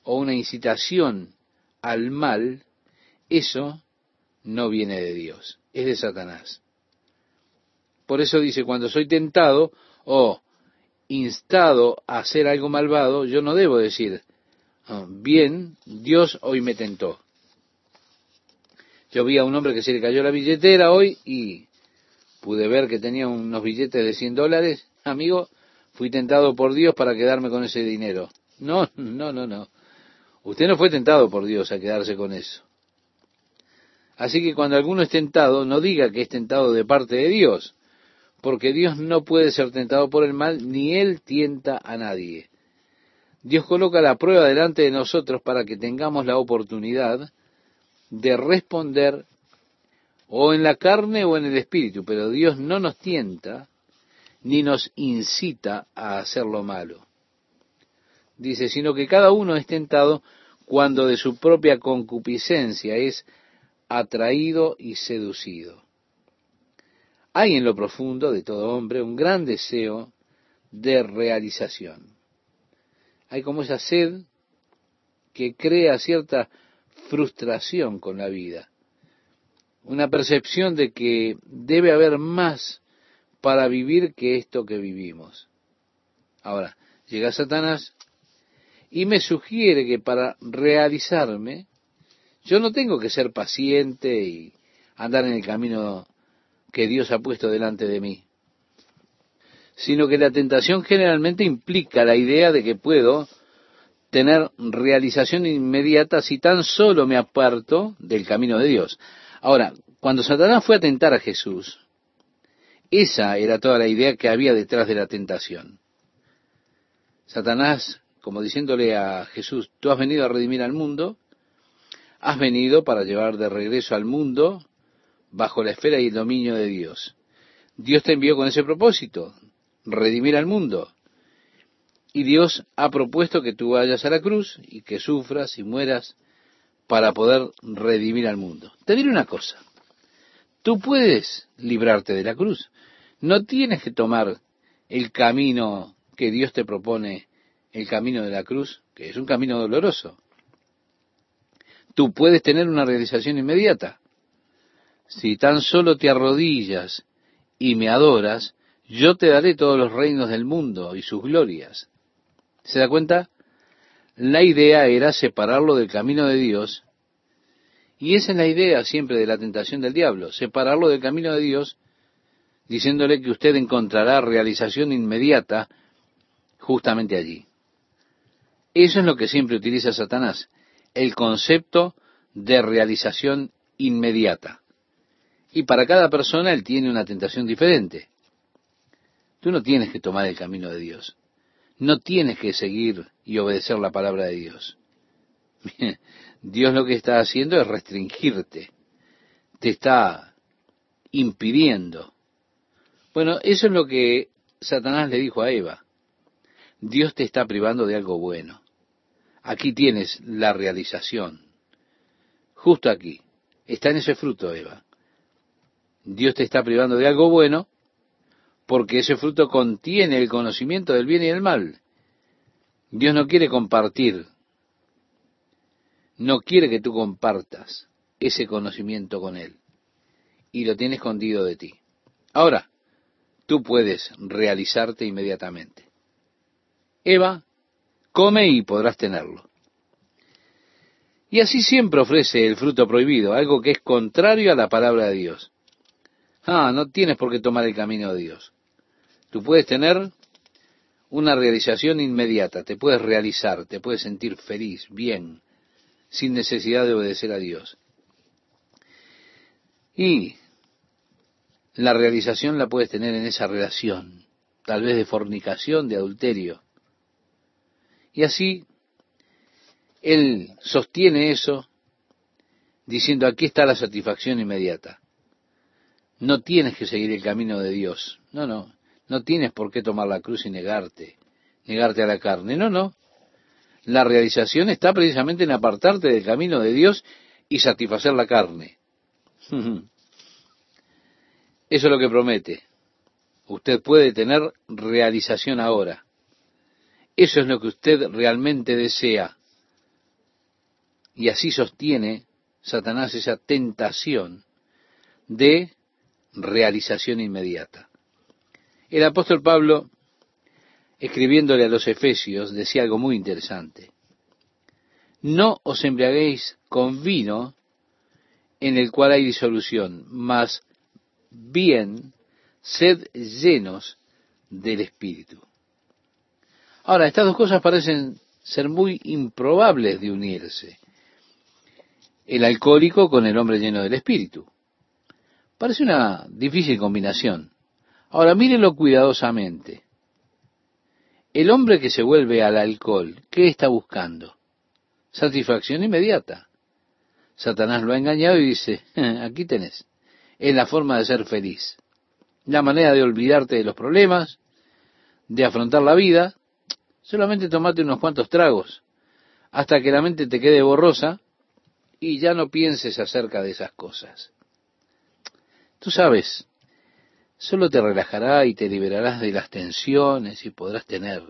o una incitación al mal, eso no viene de Dios, es de Satanás. Por eso dice, cuando soy tentado o instado a hacer algo malvado, yo no debo decir, ah, bien, Dios hoy me tentó. Yo vi a un hombre que se le cayó la billetera hoy y pude ver que tenía unos billetes de 100 dólares. Amigo, fui tentado por Dios para quedarme con ese dinero. No, no, no, no. Usted no fue tentado por Dios a quedarse con eso. Así que cuando alguno es tentado, no diga que es tentado de parte de Dios, porque Dios no puede ser tentado por el mal, ni Él tienta a nadie. Dios coloca la prueba delante de nosotros para que tengamos la oportunidad de responder o en la carne o en el espíritu, pero Dios no nos tienta ni nos incita a hacer lo malo. Dice, sino que cada uno es tentado cuando de su propia concupiscencia es atraído y seducido. Hay en lo profundo de todo hombre un gran deseo de realización. Hay como esa sed que crea cierta frustración con la vida, una percepción de que debe haber más para vivir que esto que vivimos. Ahora, llega Satanás y me sugiere que para realizarme, yo no tengo que ser paciente y andar en el camino que Dios ha puesto delante de mí, sino que la tentación generalmente implica la idea de que puedo tener realización inmediata si tan solo me aparto del camino de Dios. Ahora, cuando Satanás fue a tentar a Jesús, esa era toda la idea que había detrás de la tentación. Satanás, como diciéndole a Jesús, tú has venido a redimir al mundo, has venido para llevar de regreso al mundo bajo la esfera y el dominio de Dios. Dios te envió con ese propósito, redimir al mundo. Y Dios ha propuesto que tú vayas a la cruz y que sufras y mueras para poder redimir al mundo. Te diré una cosa, tú puedes librarte de la cruz, no tienes que tomar el camino que Dios te propone, el camino de la cruz, que es un camino doloroso. Tú puedes tener una realización inmediata. Si tan solo te arrodillas y me adoras, yo te daré todos los reinos del mundo y sus glorias. ¿Se da cuenta? La idea era separarlo del camino de Dios, y esa es la idea siempre de la tentación del diablo, separarlo del camino de Dios, diciéndole que usted encontrará realización inmediata justamente allí. Eso es lo que siempre utiliza Satanás, el concepto de realización inmediata. Y para cada persona él tiene una tentación diferente. Tú no tienes que tomar el camino de Dios. No tienes que seguir y obedecer la palabra de Dios. Dios lo que está haciendo es restringirte. Te está impidiendo. Bueno, eso es lo que Satanás le dijo a Eva. Dios te está privando de algo bueno. Aquí tienes la realización. Justo aquí. Está en ese fruto, Eva. Dios te está privando de algo bueno porque ese fruto contiene el conocimiento del bien y del mal. Dios no quiere compartir, no quiere que tú compartas ese conocimiento con Él. y lo tiene escondido de ti. Ahora, tú puedes realizarte inmediatamente. Eva, come y podrás tenerlo. Y así siempre ofrece el fruto prohibido, algo que es contrario a la palabra de Dios. Ah, no tienes por qué tomar el camino de Dios. Tú puedes tener una realización inmediata, te puedes realizar, te puedes sentir feliz, bien, sin necesidad de obedecer a Dios. Y la realización la puedes tener en esa relación, tal vez de fornicación, de adulterio. Y así él sostiene eso diciendo, aquí está la satisfacción inmediata. No tienes que seguir el camino de Dios. No, no. No tienes por qué tomar la cruz y negarte, negarte a la carne. No, no. La realización está precisamente en apartarte del camino de Dios y satisfacer la carne. Eso es lo que promete. Usted puede tener realización ahora. Eso es lo que usted realmente desea. Y así sostiene Satanás esa tentación de realización inmediata. El apóstol Pablo, escribiéndole a los Efesios, decía algo muy interesante. No os embriaguéis con vino en el cual hay disolución, mas bien sed llenos del Espíritu. Ahora, estas dos cosas parecen ser muy improbables de unirse el alcohólico con el hombre lleno del espíritu. Parece una difícil combinación. Ahora mírenlo cuidadosamente. El hombre que se vuelve al alcohol, ¿qué está buscando? Satisfacción inmediata. Satanás lo ha engañado y dice, aquí tenés. Es la forma de ser feliz. La manera de olvidarte de los problemas, de afrontar la vida. Solamente tomate unos cuantos tragos hasta que la mente te quede borrosa y ya no pienses acerca de esas cosas. Tú sabes, solo te relajará y te liberarás de las tensiones y podrás tener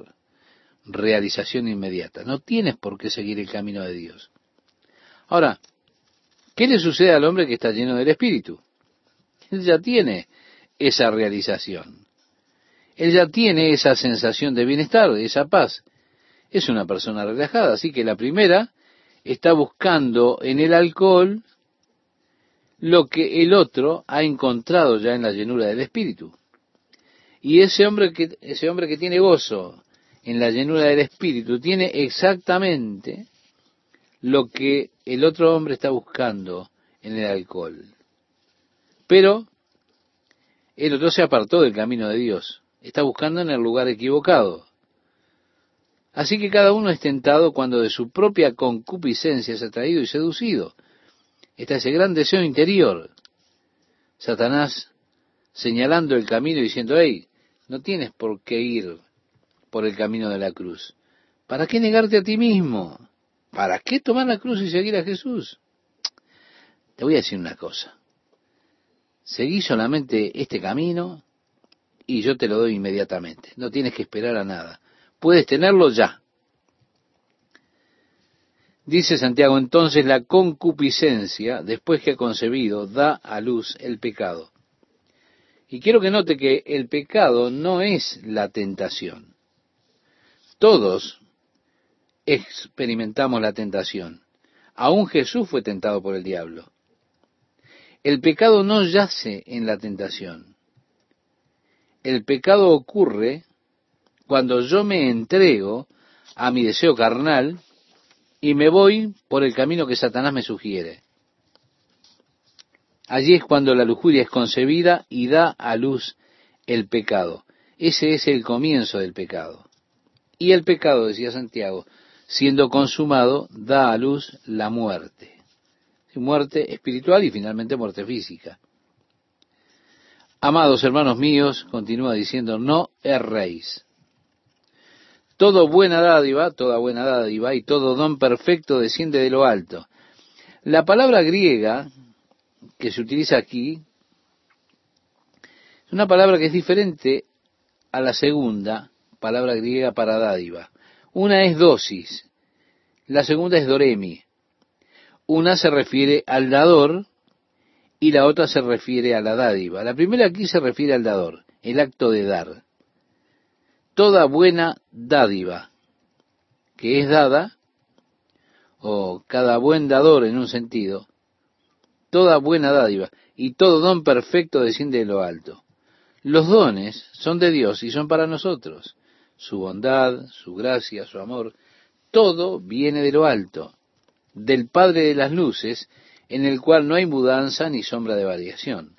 realización inmediata. No tienes por qué seguir el camino de Dios. Ahora, ¿qué le sucede al hombre que está lleno del Espíritu? Él ya tiene esa realización. Él ya tiene esa sensación de bienestar, de esa paz. Es una persona relajada. Así que la primera está buscando en el alcohol lo que el otro ha encontrado ya en la llenura del espíritu. Y ese hombre que, ese hombre que tiene gozo en la llenura del espíritu tiene exactamente lo que el otro hombre está buscando en el alcohol. Pero el otro se apartó del camino de Dios, está buscando en el lugar equivocado. Así que cada uno es tentado cuando de su propia concupiscencia es atraído y seducido. Está ese gran deseo interior. Satanás señalando el camino y diciendo, hey, no tienes por qué ir por el camino de la cruz. ¿Para qué negarte a ti mismo? ¿Para qué tomar la cruz y seguir a Jesús? Te voy a decir una cosa. Seguí solamente este camino y yo te lo doy inmediatamente. No tienes que esperar a nada puedes tenerlo ya. Dice Santiago, entonces la concupiscencia, después que ha concebido, da a luz el pecado. Y quiero que note que el pecado no es la tentación. Todos experimentamos la tentación. Aún Jesús fue tentado por el diablo. El pecado no yace en la tentación. El pecado ocurre cuando yo me entrego a mi deseo carnal y me voy por el camino que Satanás me sugiere. Allí es cuando la lujuria es concebida y da a luz el pecado. Ese es el comienzo del pecado. Y el pecado, decía Santiago, siendo consumado, da a luz la muerte. Muerte espiritual y finalmente muerte física. Amados hermanos míos, continúa diciendo, no erréis. Todo buena dádiva, toda buena dádiva y todo don perfecto desciende de lo alto. La palabra griega que se utiliza aquí es una palabra que es diferente a la segunda palabra griega para dádiva. Una es dosis, la segunda es doremi. Una se refiere al dador y la otra se refiere a la dádiva. La primera aquí se refiere al dador, el acto de dar. Toda buena dádiva que es dada, o cada buen dador en un sentido, toda buena dádiva y todo don perfecto desciende de lo alto. Los dones son de Dios y son para nosotros. Su bondad, su gracia, su amor, todo viene de lo alto, del Padre de las Luces, en el cual no hay mudanza ni sombra de variación.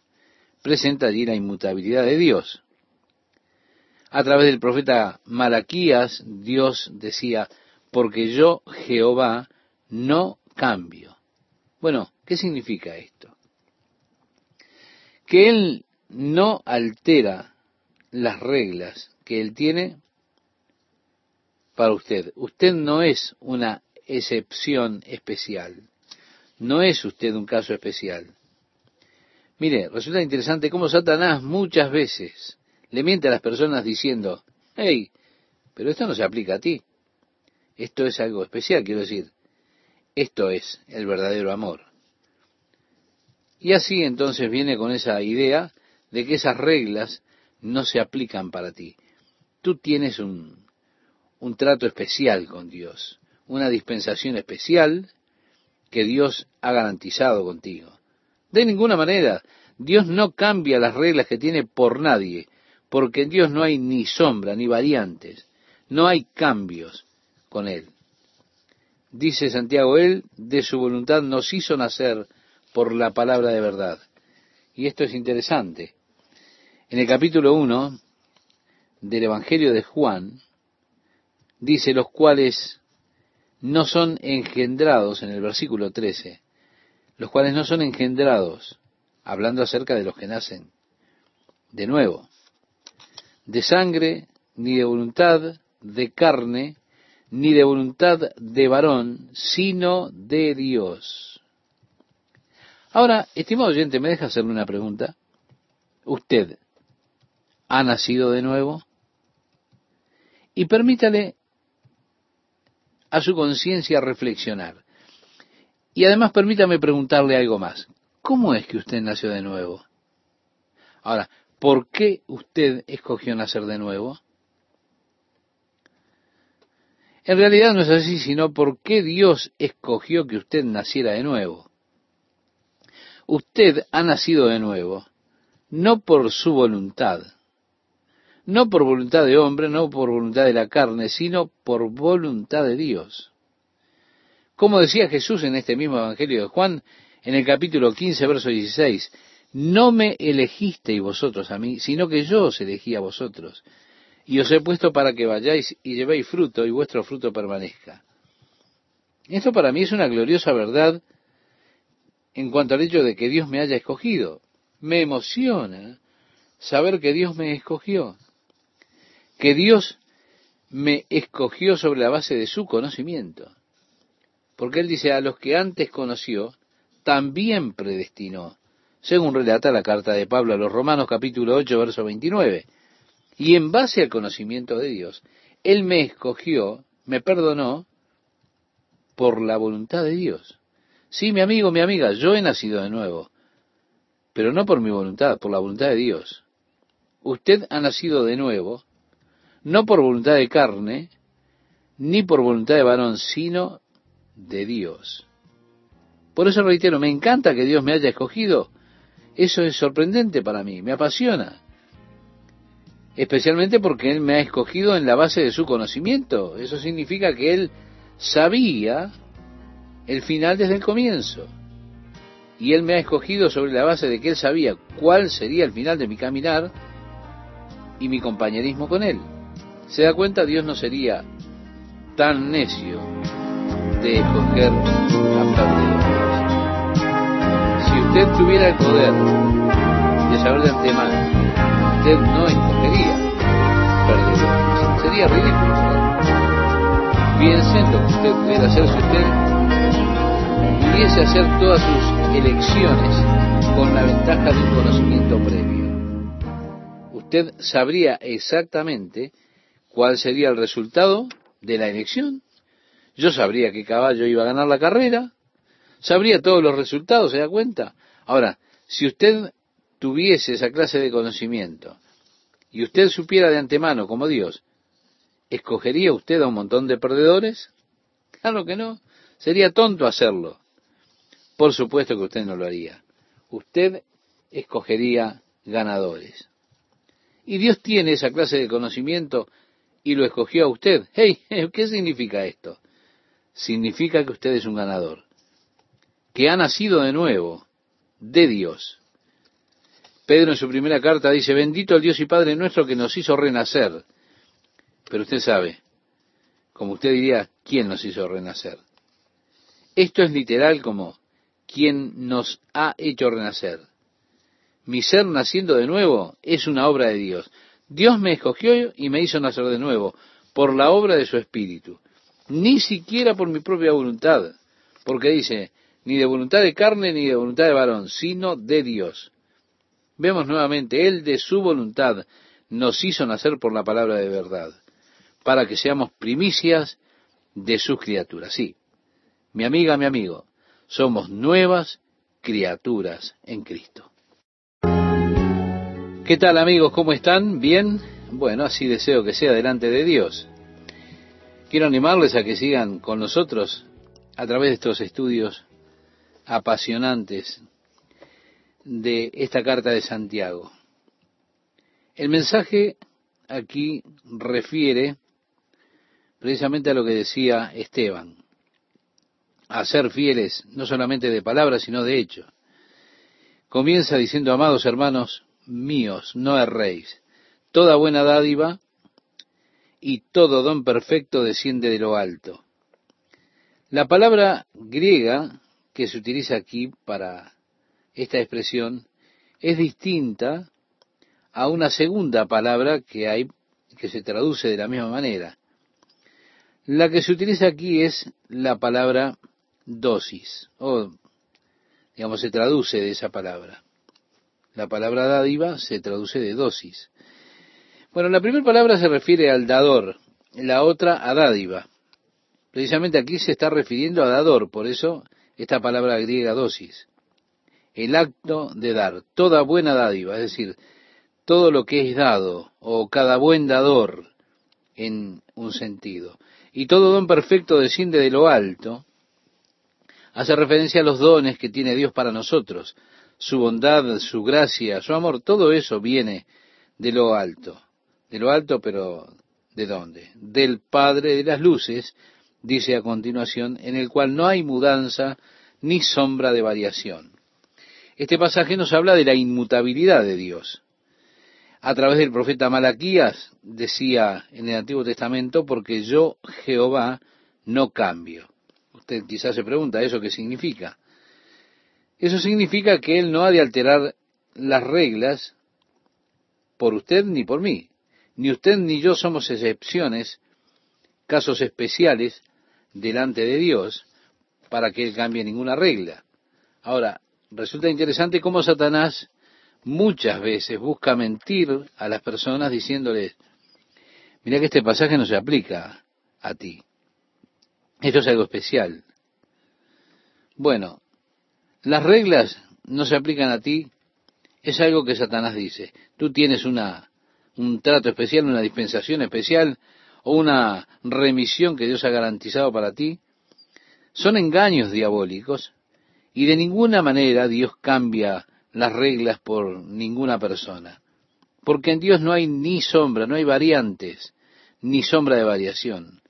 Presenta allí la inmutabilidad de Dios. A través del profeta Malaquías, Dios decía, porque yo, Jehová, no cambio. Bueno, ¿qué significa esto? Que Él no altera las reglas que Él tiene para usted. Usted no es una excepción especial. No es usted un caso especial. Mire, resulta interesante cómo Satanás muchas veces le miente a las personas diciendo, hey, pero esto no se aplica a ti. Esto es algo especial, quiero decir. Esto es el verdadero amor. Y así entonces viene con esa idea de que esas reglas no se aplican para ti. Tú tienes un, un trato especial con Dios, una dispensación especial que Dios ha garantizado contigo. De ninguna manera, Dios no cambia las reglas que tiene por nadie, porque en Dios no hay ni sombra, ni variantes, no hay cambios con Él. Dice Santiago, Él de su voluntad nos hizo nacer por la palabra de verdad. Y esto es interesante. En el capítulo 1 del Evangelio de Juan, dice los cuales no son engendrados, en el versículo 13, los cuales no son engendrados, hablando acerca de los que nacen de nuevo, de sangre, ni de voluntad de carne, ni de voluntad de varón, sino de Dios. Ahora, estimado oyente, me deja hacerle una pregunta. ¿Usted ha nacido de nuevo? Y permítale a su conciencia reflexionar. Y además permítame preguntarle algo más. ¿Cómo es que usted nació de nuevo? Ahora, ¿por qué usted escogió nacer de nuevo? En realidad no es así, sino por qué Dios escogió que usted naciera de nuevo. Usted ha nacido de nuevo, no por su voluntad, no por voluntad de hombre, no por voluntad de la carne, sino por voluntad de Dios. Como decía Jesús en este mismo Evangelio de Juan, en el capítulo 15, verso 16, no me elegisteis vosotros a mí, sino que yo os elegí a vosotros y os he puesto para que vayáis y llevéis fruto y vuestro fruto permanezca. Esto para mí es una gloriosa verdad en cuanto al hecho de que Dios me haya escogido. Me emociona saber que Dios me escogió, que Dios me escogió sobre la base de su conocimiento. Porque Él dice, a los que antes conoció, también predestinó, según relata la carta de Pablo a los Romanos capítulo 8, verso 29. Y en base al conocimiento de Dios, Él me escogió, me perdonó por la voluntad de Dios. Sí, mi amigo, mi amiga, yo he nacido de nuevo, pero no por mi voluntad, por la voluntad de Dios. Usted ha nacido de nuevo, no por voluntad de carne, ni por voluntad de varón, sino de Dios. Por eso reitero, me encanta que Dios me haya escogido. Eso es sorprendente para mí, me apasiona especialmente porque Él me ha escogido en la base de su conocimiento. Eso significa que Él sabía el final desde el comienzo. Y Él me ha escogido sobre la base de que Él sabía cuál sería el final de mi caminar y mi compañerismo con Él. ¿Se da cuenta? Dios no sería tan necio de escoger a Pablo. Usted tuviera el poder de saber de antemano usted no escogería perder. Sería ridículo. Piense en lo que usted pudiera hacer si usted pudiese hacer todas sus elecciones con la ventaja de un conocimiento previo. Usted sabría exactamente cuál sería el resultado de la elección. Yo sabría qué caballo iba a ganar la carrera, sabría todos los resultados, ¿se da cuenta? Ahora, Si usted tuviese esa clase de conocimiento y usted supiera de antemano como Dios, ¿escogería usted a un montón de perdedores? Claro que no. Sería tonto hacerlo. Por supuesto que usted no lo haría. Usted escogería ganadores. Y Dios tiene esa clase de conocimiento y lo escogió a usted. Hey, ¿qué significa esto? Significa que usted es un ganador, que ha nacido de nuevo, de Dios. Pedro en su primera carta dice, bendito el Dios y Padre nuestro que nos hizo renacer. Pero usted sabe, como usted diría, ¿quién nos hizo renacer? Esto es literal como quien nos ha hecho renacer. Mi ser naciendo de nuevo es una obra de Dios. Dios me escogió y me hizo nacer de nuevo por la obra de su Espíritu. Ni siquiera por mi propia voluntad, porque dice, ni de voluntad de carne ni de voluntad de varón, sino de Dios. Vemos nuevamente, Él de su voluntad nos hizo nacer por la palabra de verdad, para que seamos primicias de sus criaturas. Sí, mi amiga, mi amigo, somos nuevas criaturas en Cristo. ¿Qué tal amigos? ¿Cómo están? ¿Bien? Bueno, así deseo que sea delante de Dios. Quiero animarles a que sigan con nosotros a través de estos estudios apasionantes de esta carta de Santiago. El mensaje aquí refiere precisamente a lo que decía Esteban, a ser fieles no solamente de palabras, sino de hecho. Comienza diciendo, amados hermanos míos, no erréis. Toda buena dádiva y todo don perfecto desciende de lo alto. La palabra griega que se utiliza aquí para esta expresión es distinta a una segunda palabra que hay que se traduce de la misma manera. La que se utiliza aquí es la palabra dosis, o digamos se traduce de esa palabra. La palabra dádiva se traduce de dosis. Bueno, la primera palabra se refiere al dador, la otra a dádiva. Precisamente aquí se está refiriendo a dador, por eso esta palabra griega dosis el acto de dar, toda buena dádiva, es decir, todo lo que es dado, o cada buen dador, en un sentido. Y todo don perfecto desciende de lo alto, hace referencia a los dones que tiene Dios para nosotros, su bondad, su gracia, su amor, todo eso viene de lo alto, de lo alto, pero ¿de dónde? Del Padre de las Luces, dice a continuación, en el cual no hay mudanza ni sombra de variación. Este pasaje nos habla de la inmutabilidad de Dios. A través del profeta Malaquías decía en el Antiguo Testamento, porque yo, Jehová, no cambio. Usted quizás se pregunta, ¿eso qué significa? Eso significa que Él no ha de alterar las reglas por usted ni por mí. Ni usted ni yo somos excepciones, casos especiales delante de Dios para que Él cambie ninguna regla. Ahora, resulta interesante cómo Satanás muchas veces busca mentir a las personas diciéndoles, mira que este pasaje no se aplica a ti. Esto es algo especial. Bueno, las reglas no se aplican a ti, es algo que Satanás dice. Tú tienes una, un trato especial, una dispensación especial o una remisión que Dios ha garantizado para ti. Son engaños diabólicos y de ninguna manera Dios cambia las reglas por ninguna persona. Porque en Dios no hay ni sombra, no hay variantes, ni sombra de variación.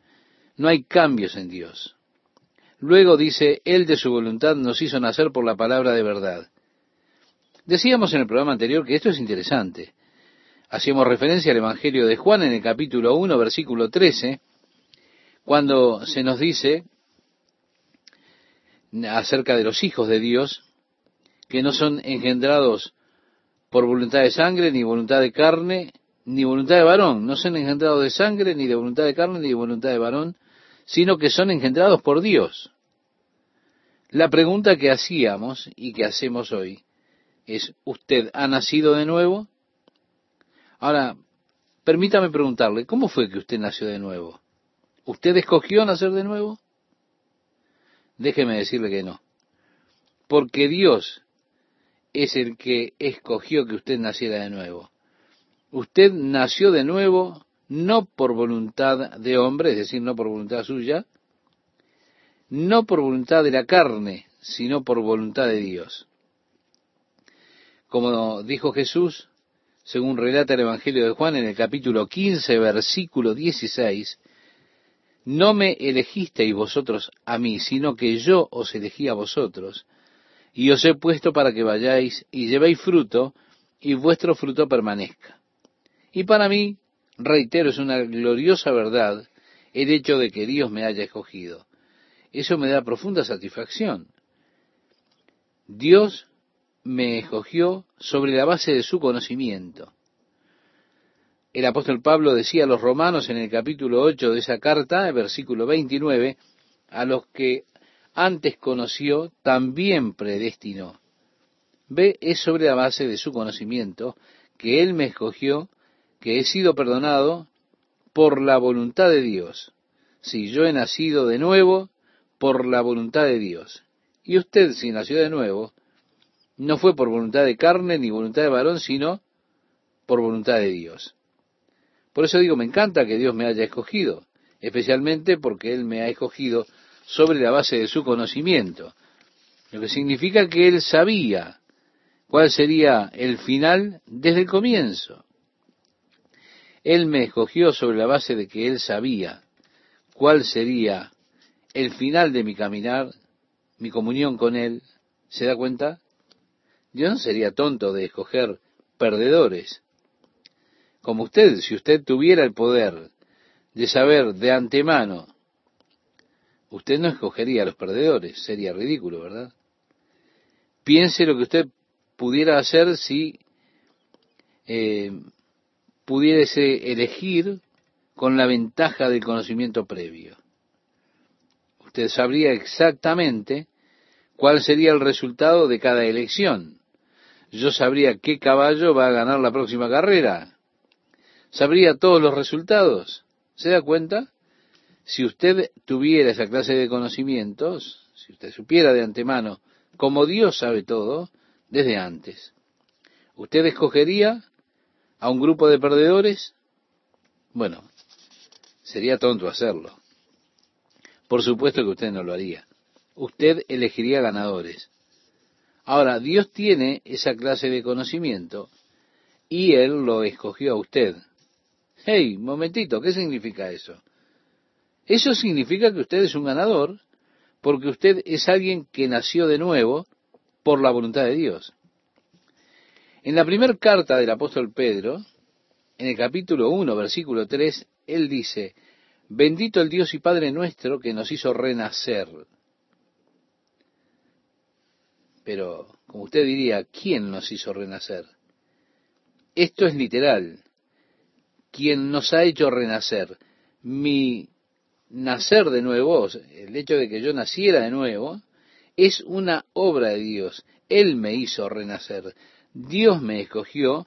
No hay cambios en Dios. Luego dice, Él de su voluntad nos hizo nacer por la palabra de verdad. Decíamos en el programa anterior que esto es interesante. Hacíamos referencia al Evangelio de Juan en el capítulo 1, versículo 13, cuando se nos dice acerca de los hijos de Dios, que no son engendrados por voluntad de sangre, ni voluntad de carne, ni voluntad de varón. No son engendrados de sangre, ni de voluntad de carne, ni de voluntad de varón, sino que son engendrados por Dios. La pregunta que hacíamos y que hacemos hoy es, ¿usted ha nacido de nuevo? Ahora, permítame preguntarle, ¿cómo fue que usted nació de nuevo? ¿Usted escogió nacer de nuevo? Déjeme decirle que no. Porque Dios, es el que escogió que usted naciera de nuevo. Usted nació de nuevo no por voluntad de hombre, es decir, no por voluntad suya, no por voluntad de la carne, sino por voluntad de Dios. Como dijo Jesús, según relata el Evangelio de Juan en el capítulo 15, versículo 16, no me elegisteis vosotros a mí, sino que yo os elegí a vosotros, y os he puesto para que vayáis y llevéis fruto, y vuestro fruto permanezca. Y para mí, reitero, es una gloriosa verdad el hecho de que Dios me haya escogido. Eso me da profunda satisfacción. Dios me escogió sobre la base de su conocimiento. El apóstol Pablo decía a los romanos en el capítulo 8 de esa carta, el versículo 29, a los que antes conoció, también predestinó. Ve, es sobre la base de su conocimiento que Él me escogió, que he sido perdonado por la voluntad de Dios. Si yo he nacido de nuevo, por la voluntad de Dios. Y usted, si nació de nuevo, no fue por voluntad de carne ni voluntad de varón, sino por voluntad de Dios. Por eso digo, me encanta que Dios me haya escogido, especialmente porque Él me ha escogido sobre la base de su conocimiento, lo que significa que Él sabía cuál sería el final desde el comienzo. Él me escogió sobre la base de que Él sabía cuál sería el final de mi caminar, mi comunión con Él. ¿Se da cuenta? Yo no sería tonto de escoger perdedores. Como usted, si usted tuviera el poder de saber de antemano, usted no escogería a los perdedores, sería ridículo, ¿verdad? Piense lo que usted pudiera hacer si eh, pudiese elegir con la ventaja del conocimiento previo. Usted sabría exactamente cuál sería el resultado de cada elección yo sabría qué caballo va a ganar la próxima carrera. Sabría todos los resultados. ¿Se da cuenta? Si usted tuviera esa clase de conocimientos, si usted supiera de antemano, como Dios sabe todo, desde antes, ¿usted escogería a un grupo de perdedores? Bueno, sería tonto hacerlo. Por supuesto que usted no lo haría. Usted elegiría ganadores. Ahora, Dios tiene esa clase de conocimiento y Él lo escogió a usted. Hey, momentito, ¿qué significa eso? Eso significa que usted es un ganador porque usted es alguien que nació de nuevo por la voluntad de Dios. En la primera carta del apóstol Pedro, en el capítulo 1, versículo 3, él dice, bendito el Dios y Padre nuestro que nos hizo renacer pero, como usted diría, ¿quién nos hizo renacer? Esto es literal. ¿Quién nos ha hecho renacer? Mi nacer de nuevo, el hecho de que yo naciera de nuevo, es una obra de Dios. Él me hizo renacer. Dios me escogió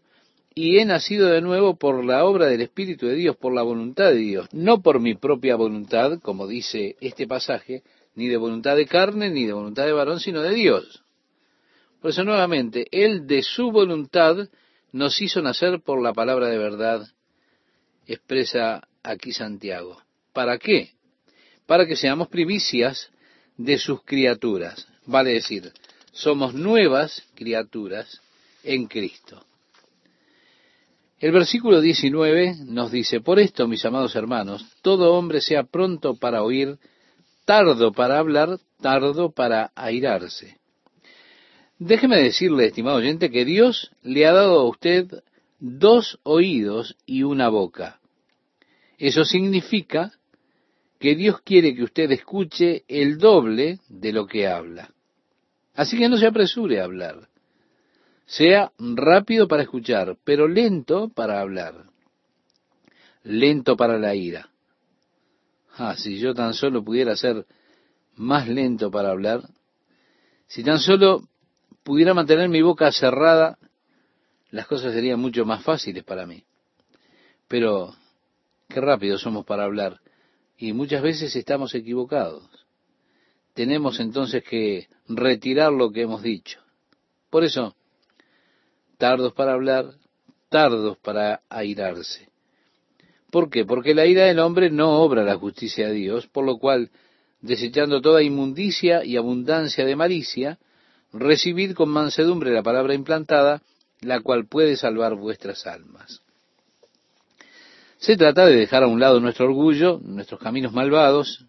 y he nacido de nuevo por la obra del Espíritu de Dios, por la voluntad de Dios, no por mi propia voluntad, como dice este pasaje, ni de voluntad de carne, ni de voluntad de varón, sino de Dios. Por eso nuevamente, Él de su voluntad nos hizo nacer por la palabra de verdad, expresa aquí Santiago. ¿Para qué? Para que seamos primicias de sus criaturas. Vale decir, somos nuevas criaturas en Cristo. El versículo 19 nos dice, por esto, mis amados hermanos, todo hombre sea pronto para oír, tardo para hablar, tardo para airarse Déjeme decirle, estimado oyente, que Dios le ha dado a usted dos oídos y una boca. Eso significa que Dios quiere que usted escuche el doble de lo que habla. Así que no se apresure a hablar. Sea rápido para escuchar, pero lento para hablar. Lento para la ira. Ah, si yo tan solo pudiera ser más lento para hablar, si tan solo pudiera mantener mi boca cerrada, las cosas serían mucho más fáciles para mí. Pero qué rápido somos para hablar y muchas veces estamos equivocados. Tenemos entonces que retirar lo que hemos dicho. Por eso, tardos para hablar, tardos para airarse. ¿Por qué? Porque la ira del hombre no obra la justicia de Dios, por lo cual, desechando toda inmundicia y abundancia de malicia, recibid con mansedumbre la palabra implantada, la cual puede salvar vuestras almas. Se trata de dejar a un lado nuestro orgullo, nuestros caminos malvados,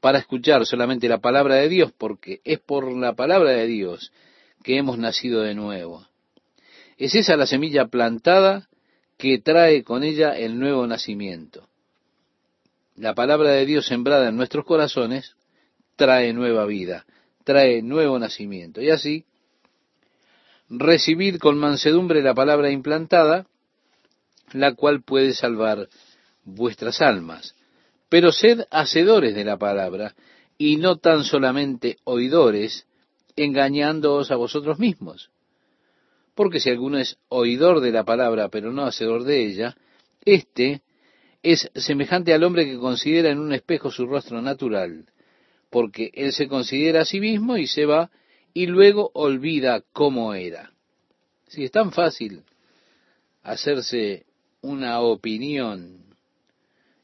para escuchar solamente la palabra de Dios, porque es por la palabra de Dios que hemos nacido de nuevo. Es esa la semilla plantada que trae con ella el nuevo nacimiento. La palabra de Dios sembrada en nuestros corazones trae nueva vida, trae nuevo nacimiento. Y así, recibid con mansedumbre la palabra implantada, la cual puede salvar vuestras almas. Pero sed hacedores de la palabra, y no tan solamente oidores, engañándoos a vosotros mismos. Porque si alguno es oidor de la palabra, pero no hacedor de ella, éste es semejante al hombre que considera en un espejo su rostro natural, porque él se considera a sí mismo y se va y luego olvida cómo era. Si es tan fácil hacerse una opinión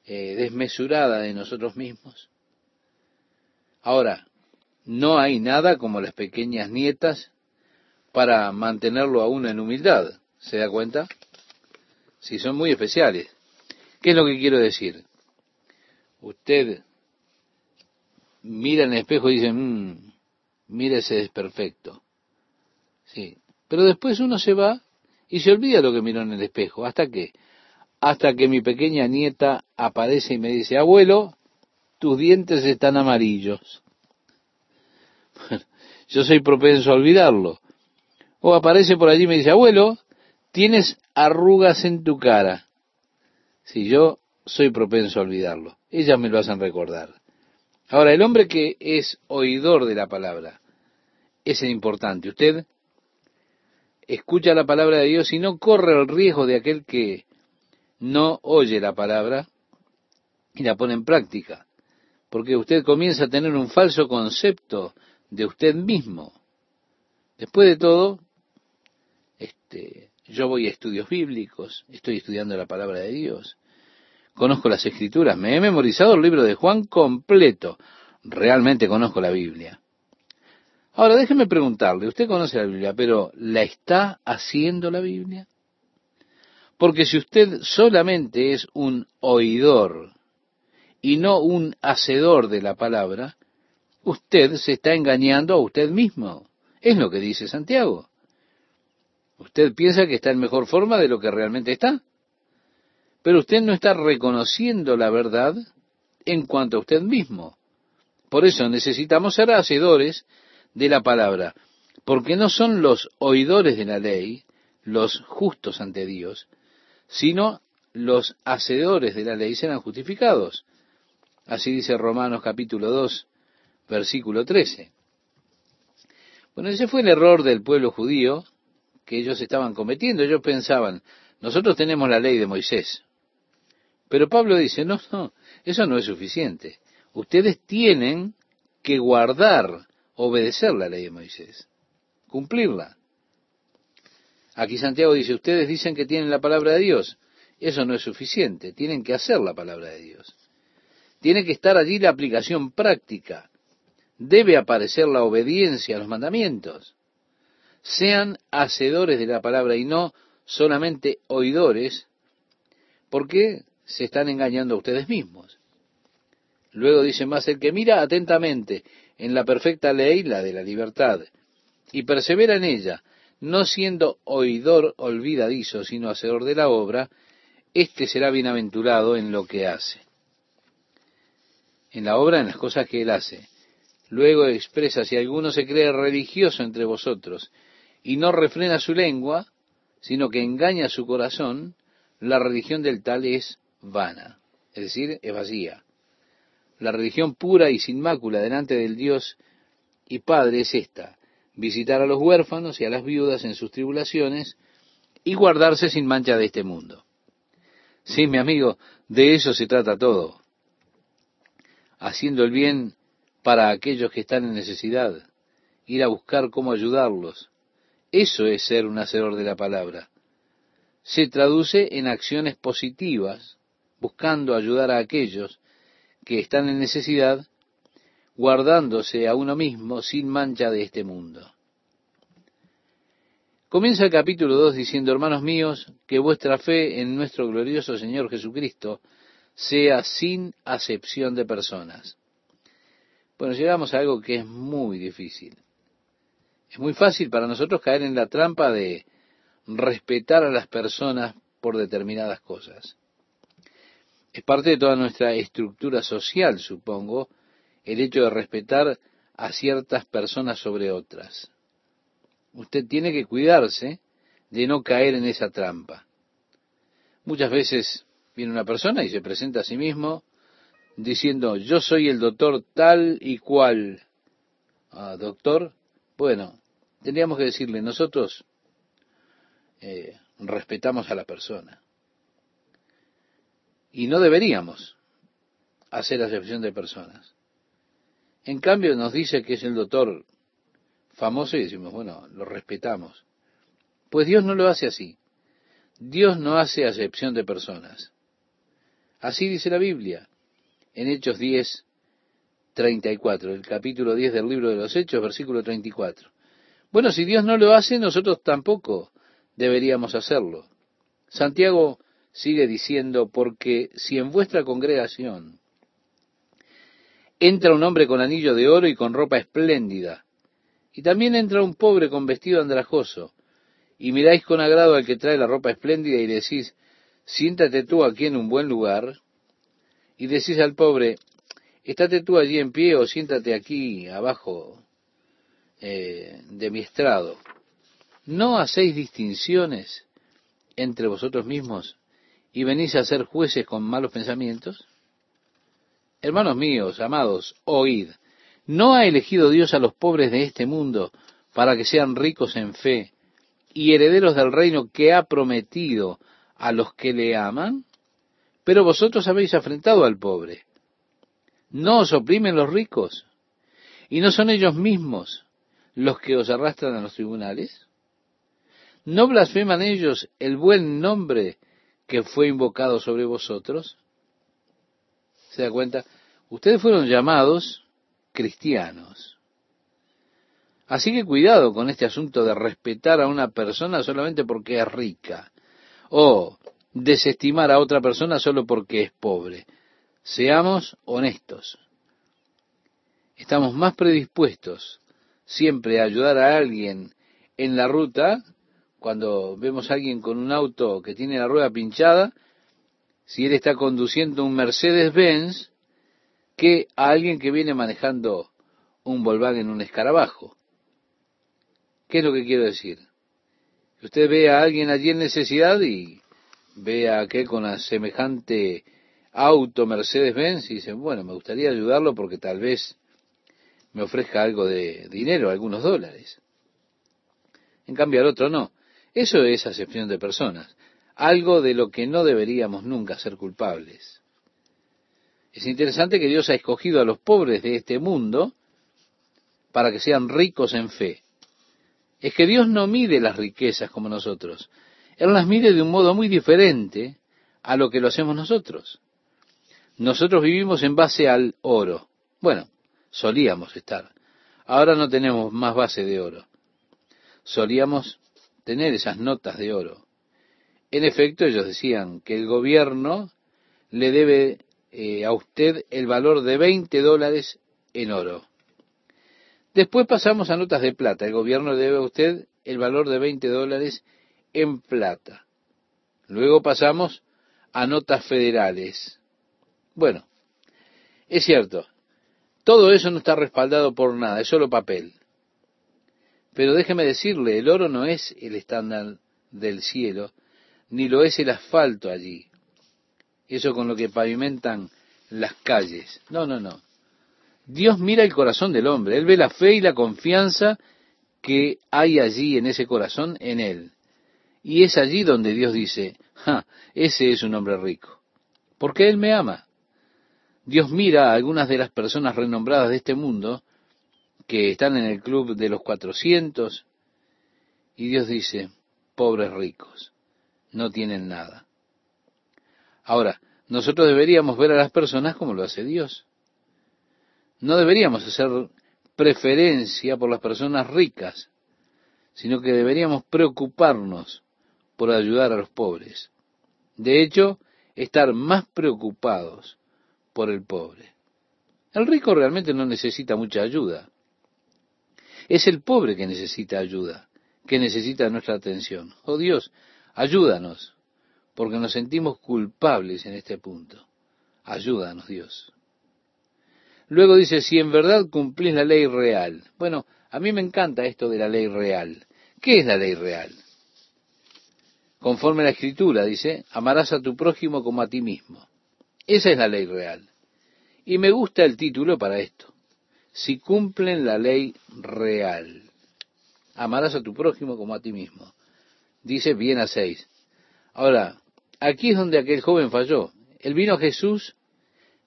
eh, desmesurada de nosotros mismos. Ahora, no hay nada como las pequeñas nietas para mantenerlo a uno en humildad. ¿Se da cuenta? Si son muy especiales. ¿Qué es lo que quiero decir? Usted mira en el espejo y dice, mmm, mira ese desperfecto. Sí. Pero después uno se va y se olvida lo que miró en el espejo. ¿Hasta qué? Hasta que mi pequeña nieta aparece y me dice, abuelo, tus dientes están amarillos. yo soy propenso a olvidarlo. O aparece por allí y me dice, abuelo, tienes arrugas en tu cara. Si yo soy propenso a olvidarlo, ellas me lo hacen recordar. Ahora, el hombre que es oidor de la palabra, es el importante. Usted escucha la palabra de Dios y no corre el riesgo de aquel que no oye la palabra y la pone en práctica. Porque usted comienza a tener un falso concepto de usted mismo. Después de todo, este, yo voy a estudios bíblicos, estoy estudiando la palabra de Dios, conozco las escrituras, me he memorizado el libro de Juan completo, realmente conozco la Biblia. Ahora déjeme preguntarle, usted conoce la Biblia, pero ¿la está haciendo la Biblia? Porque si usted solamente es un oidor y no un hacedor de la palabra, usted se está engañando a usted mismo. Es lo que dice Santiago. Usted piensa que está en mejor forma de lo que realmente está. Pero usted no está reconociendo la verdad en cuanto a usted mismo. Por eso necesitamos ser hacedores de la palabra, porque no son los oidores de la ley los justos ante Dios, sino los hacedores de la ley serán justificados. Así dice Romanos capítulo 2, versículo 13. Bueno, ese fue el error del pueblo judío que ellos estaban cometiendo. Ellos pensaban, nosotros tenemos la ley de Moisés. Pero Pablo dice, no, no, eso no es suficiente. Ustedes tienen que guardar obedecer la ley de Moisés, cumplirla. Aquí Santiago dice, ustedes dicen que tienen la palabra de Dios. Eso no es suficiente, tienen que hacer la palabra de Dios. Tiene que estar allí la aplicación práctica. Debe aparecer la obediencia a los mandamientos. Sean hacedores de la palabra y no solamente oidores, porque se están engañando a ustedes mismos. Luego dice más, el que mira atentamente en la perfecta ley, la de la libertad, y persevera en ella, no siendo oidor olvidadizo, sino hacedor de la obra, éste será bienaventurado en lo que hace. En la obra, en las cosas que él hace. Luego expresa, si alguno se cree religioso entre vosotros y no refrena su lengua, sino que engaña su corazón, la religión del tal es vana, es decir, es vacía. La religión pura y sin mácula delante del Dios y Padre es esta, visitar a los huérfanos y a las viudas en sus tribulaciones y guardarse sin mancha de este mundo. Sí, mi amigo, de eso se trata todo. Haciendo el bien para aquellos que están en necesidad, ir a buscar cómo ayudarlos, Eso es ser un hacedor de la palabra. Se traduce en acciones positivas, buscando ayudar a aquellos que están en necesidad, guardándose a uno mismo sin mancha de este mundo. Comienza el capítulo 2 diciendo, hermanos míos, que vuestra fe en nuestro glorioso Señor Jesucristo sea sin acepción de personas. Bueno, llegamos a algo que es muy difícil. Es muy fácil para nosotros caer en la trampa de respetar a las personas por determinadas cosas. Es parte de toda nuestra estructura social, supongo, el hecho de respetar a ciertas personas sobre otras. Usted tiene que cuidarse de no caer en esa trampa. Muchas veces viene una persona y se presenta a sí mismo diciendo, yo soy el doctor tal y cual. Ah, doctor, bueno, tendríamos que decirle, nosotros eh, respetamos a la persona. Y no deberíamos hacer acepción de personas. En cambio nos dice que es el doctor famoso y decimos, bueno, lo respetamos. Pues Dios no lo hace así. Dios no hace acepción de personas. Así dice la Biblia en Hechos 10, 34, el capítulo 10 del libro de los Hechos, versículo 34. Bueno, si Dios no lo hace, nosotros tampoco deberíamos hacerlo. Santiago sigue diciendo, porque si en vuestra congregación entra un hombre con anillo de oro y con ropa espléndida, y también entra un pobre con vestido andrajoso, y miráis con agrado al que trae la ropa espléndida y decís, siéntate tú aquí en un buen lugar, y decís al pobre, estate tú allí en pie o siéntate aquí abajo eh, de mi estrado. ¿No hacéis distinciones entre vosotros mismos y venís a ser jueces con malos pensamientos? Hermanos míos, amados, oíd. ¿No ha elegido Dios a los pobres de este mundo para que sean ricos en fe y herederos del reino que ha prometido a los que le aman? Pero vosotros habéis afrentado al pobre. ¿No os oprimen los ricos? ¿Y no son ellos mismos los que os arrastran a los tribunales? ¿No blasfeman ellos el buen nombre que fue invocado sobre vosotros? ¿Se da cuenta? Ustedes fueron llamados cristianos. Así que cuidado con este asunto de respetar a una persona solamente porque es rica, o desestimar a otra persona solo porque es pobre. Seamos honestos. Estamos más predispuestos siempre a ayudar a alguien en la ruta cuando vemos a alguien con un auto que tiene la rueda pinchada, si él está conduciendo un Mercedes-Benz, que a alguien que viene manejando un Volkswagen, un escarabajo. ¿Qué es lo que quiero decir? Usted ve a alguien allí en necesidad y ve a aquel con la semejante auto Mercedes-Benz y dice, bueno, me gustaría ayudarlo porque tal vez me ofrezca algo de dinero, algunos dólares. En cambio al otro no. Eso es acepción de personas, algo de lo que no deberíamos nunca ser culpables. Es interesante que Dios ha escogido a los pobres de este mundo para que sean ricos en fe. Es que Dios no mide las riquezas como nosotros. Él las mide de un modo muy diferente a lo que lo hacemos nosotros. Nosotros vivimos en base al oro. Bueno, solíamos estar. Ahora no tenemos más base de oro. Solíamos tener esas notas de oro. En efecto, ellos decían que el gobierno le debe eh, a usted el valor de 20 dólares en oro. Después pasamos a notas de plata. El gobierno debe a usted el valor de 20 dólares en plata. Luego pasamos a notas federales. Bueno, es cierto, todo eso no está respaldado por nada, es solo papel. Pero déjeme decirle, el oro no es el estándar del cielo, ni lo es el asfalto allí. Eso con lo que pavimentan las calles. No, no, no. Dios mira el corazón del hombre. Él ve la fe y la confianza que hay allí en ese corazón en él. Y es allí donde Dios dice, ja, ese es un hombre rico. Porque Él me ama. Dios mira a algunas de las personas renombradas de este mundo que están en el club de los 400 Y Dios dice, pobres ricos, no tienen nada. Ahora, nosotros deberíamos ver a las personas como lo hace Dios. No deberíamos hacer preferencia por las personas ricas, sino que deberíamos preocuparnos por ayudar a los pobres. De hecho, estar más preocupados por el pobre. El rico realmente no necesita mucha ayuda. Es el pobre que necesita ayuda, que necesita nuestra atención. Oh Dios, ayúdanos, porque nos sentimos culpables en este punto. Ayúdanos, Dios. Luego dice, si en verdad cumplís la ley real. Bueno, a mí me encanta esto de la ley real. ¿Qué es la ley real? Conforme a la escritura, dice, amarás a tu prójimo como a ti mismo. Esa es la ley real. Y me gusta el título para esto. Si cumplen la ley real. Amarás a tu prójimo como a ti mismo. Dice bien a seis. Ahora, aquí es donde aquel joven falló. Él vino a Jesús,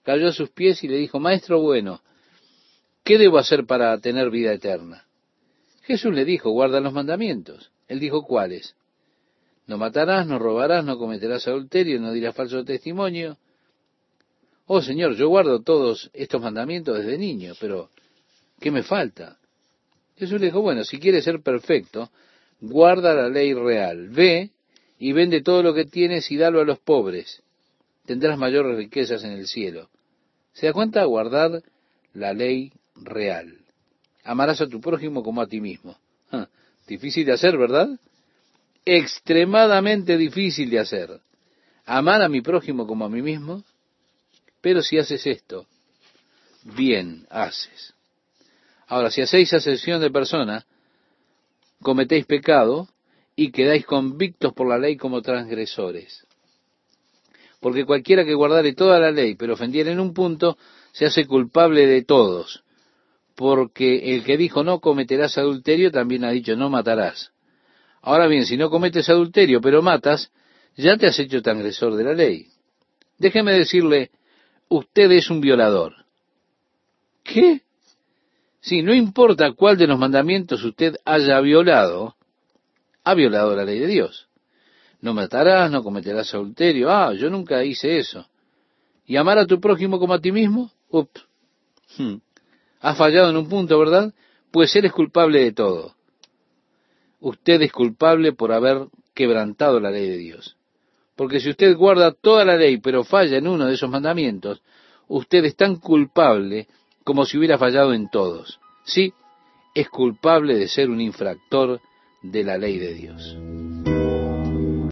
cayó a sus pies y le dijo, Maestro bueno, ¿qué debo hacer para tener vida eterna? Jesús le dijo, guarda los mandamientos. Él dijo, ¿cuáles? No matarás, no robarás, no cometerás adulterio, no dirás falso testimonio. Oh Señor, yo guardo todos estos mandamientos desde niño, pero ¿qué me falta? Jesús le dijo, bueno, si quieres ser perfecto, guarda la ley real. Ve y vende todo lo que tienes y dalo a los pobres. Tendrás mayores riquezas en el cielo. ¿Se da cuenta? Guardar la ley real. Amarás a tu prójimo como a ti mismo. Ah, difícil de hacer, ¿verdad? extremadamente difícil de hacer. Amar a mi prójimo como a mí mismo, pero si haces esto, bien haces. Ahora, si hacéis asesión de persona, cometéis pecado y quedáis convictos por la ley como transgresores. Porque cualquiera que guardare toda la ley, pero ofendiera en un punto, se hace culpable de todos. Porque el que dijo no cometerás adulterio también ha dicho no matarás. Ahora bien, si no cometes adulterio, pero matas, ya te has hecho transgresor de la ley. Déjeme decirle, usted es un violador. ¿Qué? Si no importa cuál de los mandamientos usted haya violado, ha violado la ley de Dios. No matarás, no cometerás adulterio. Ah, yo nunca hice eso. ¿Y amar a tu prójimo como a ti mismo? Ups. Hmm. Has fallado en un punto, ¿verdad? Pues eres culpable de todo usted es culpable por haber quebrantado la ley de Dios. Porque si usted guarda toda la ley pero falla en uno de esos mandamientos, usted es tan culpable como si hubiera fallado en todos. Sí, es culpable de ser un infractor de la ley de Dios.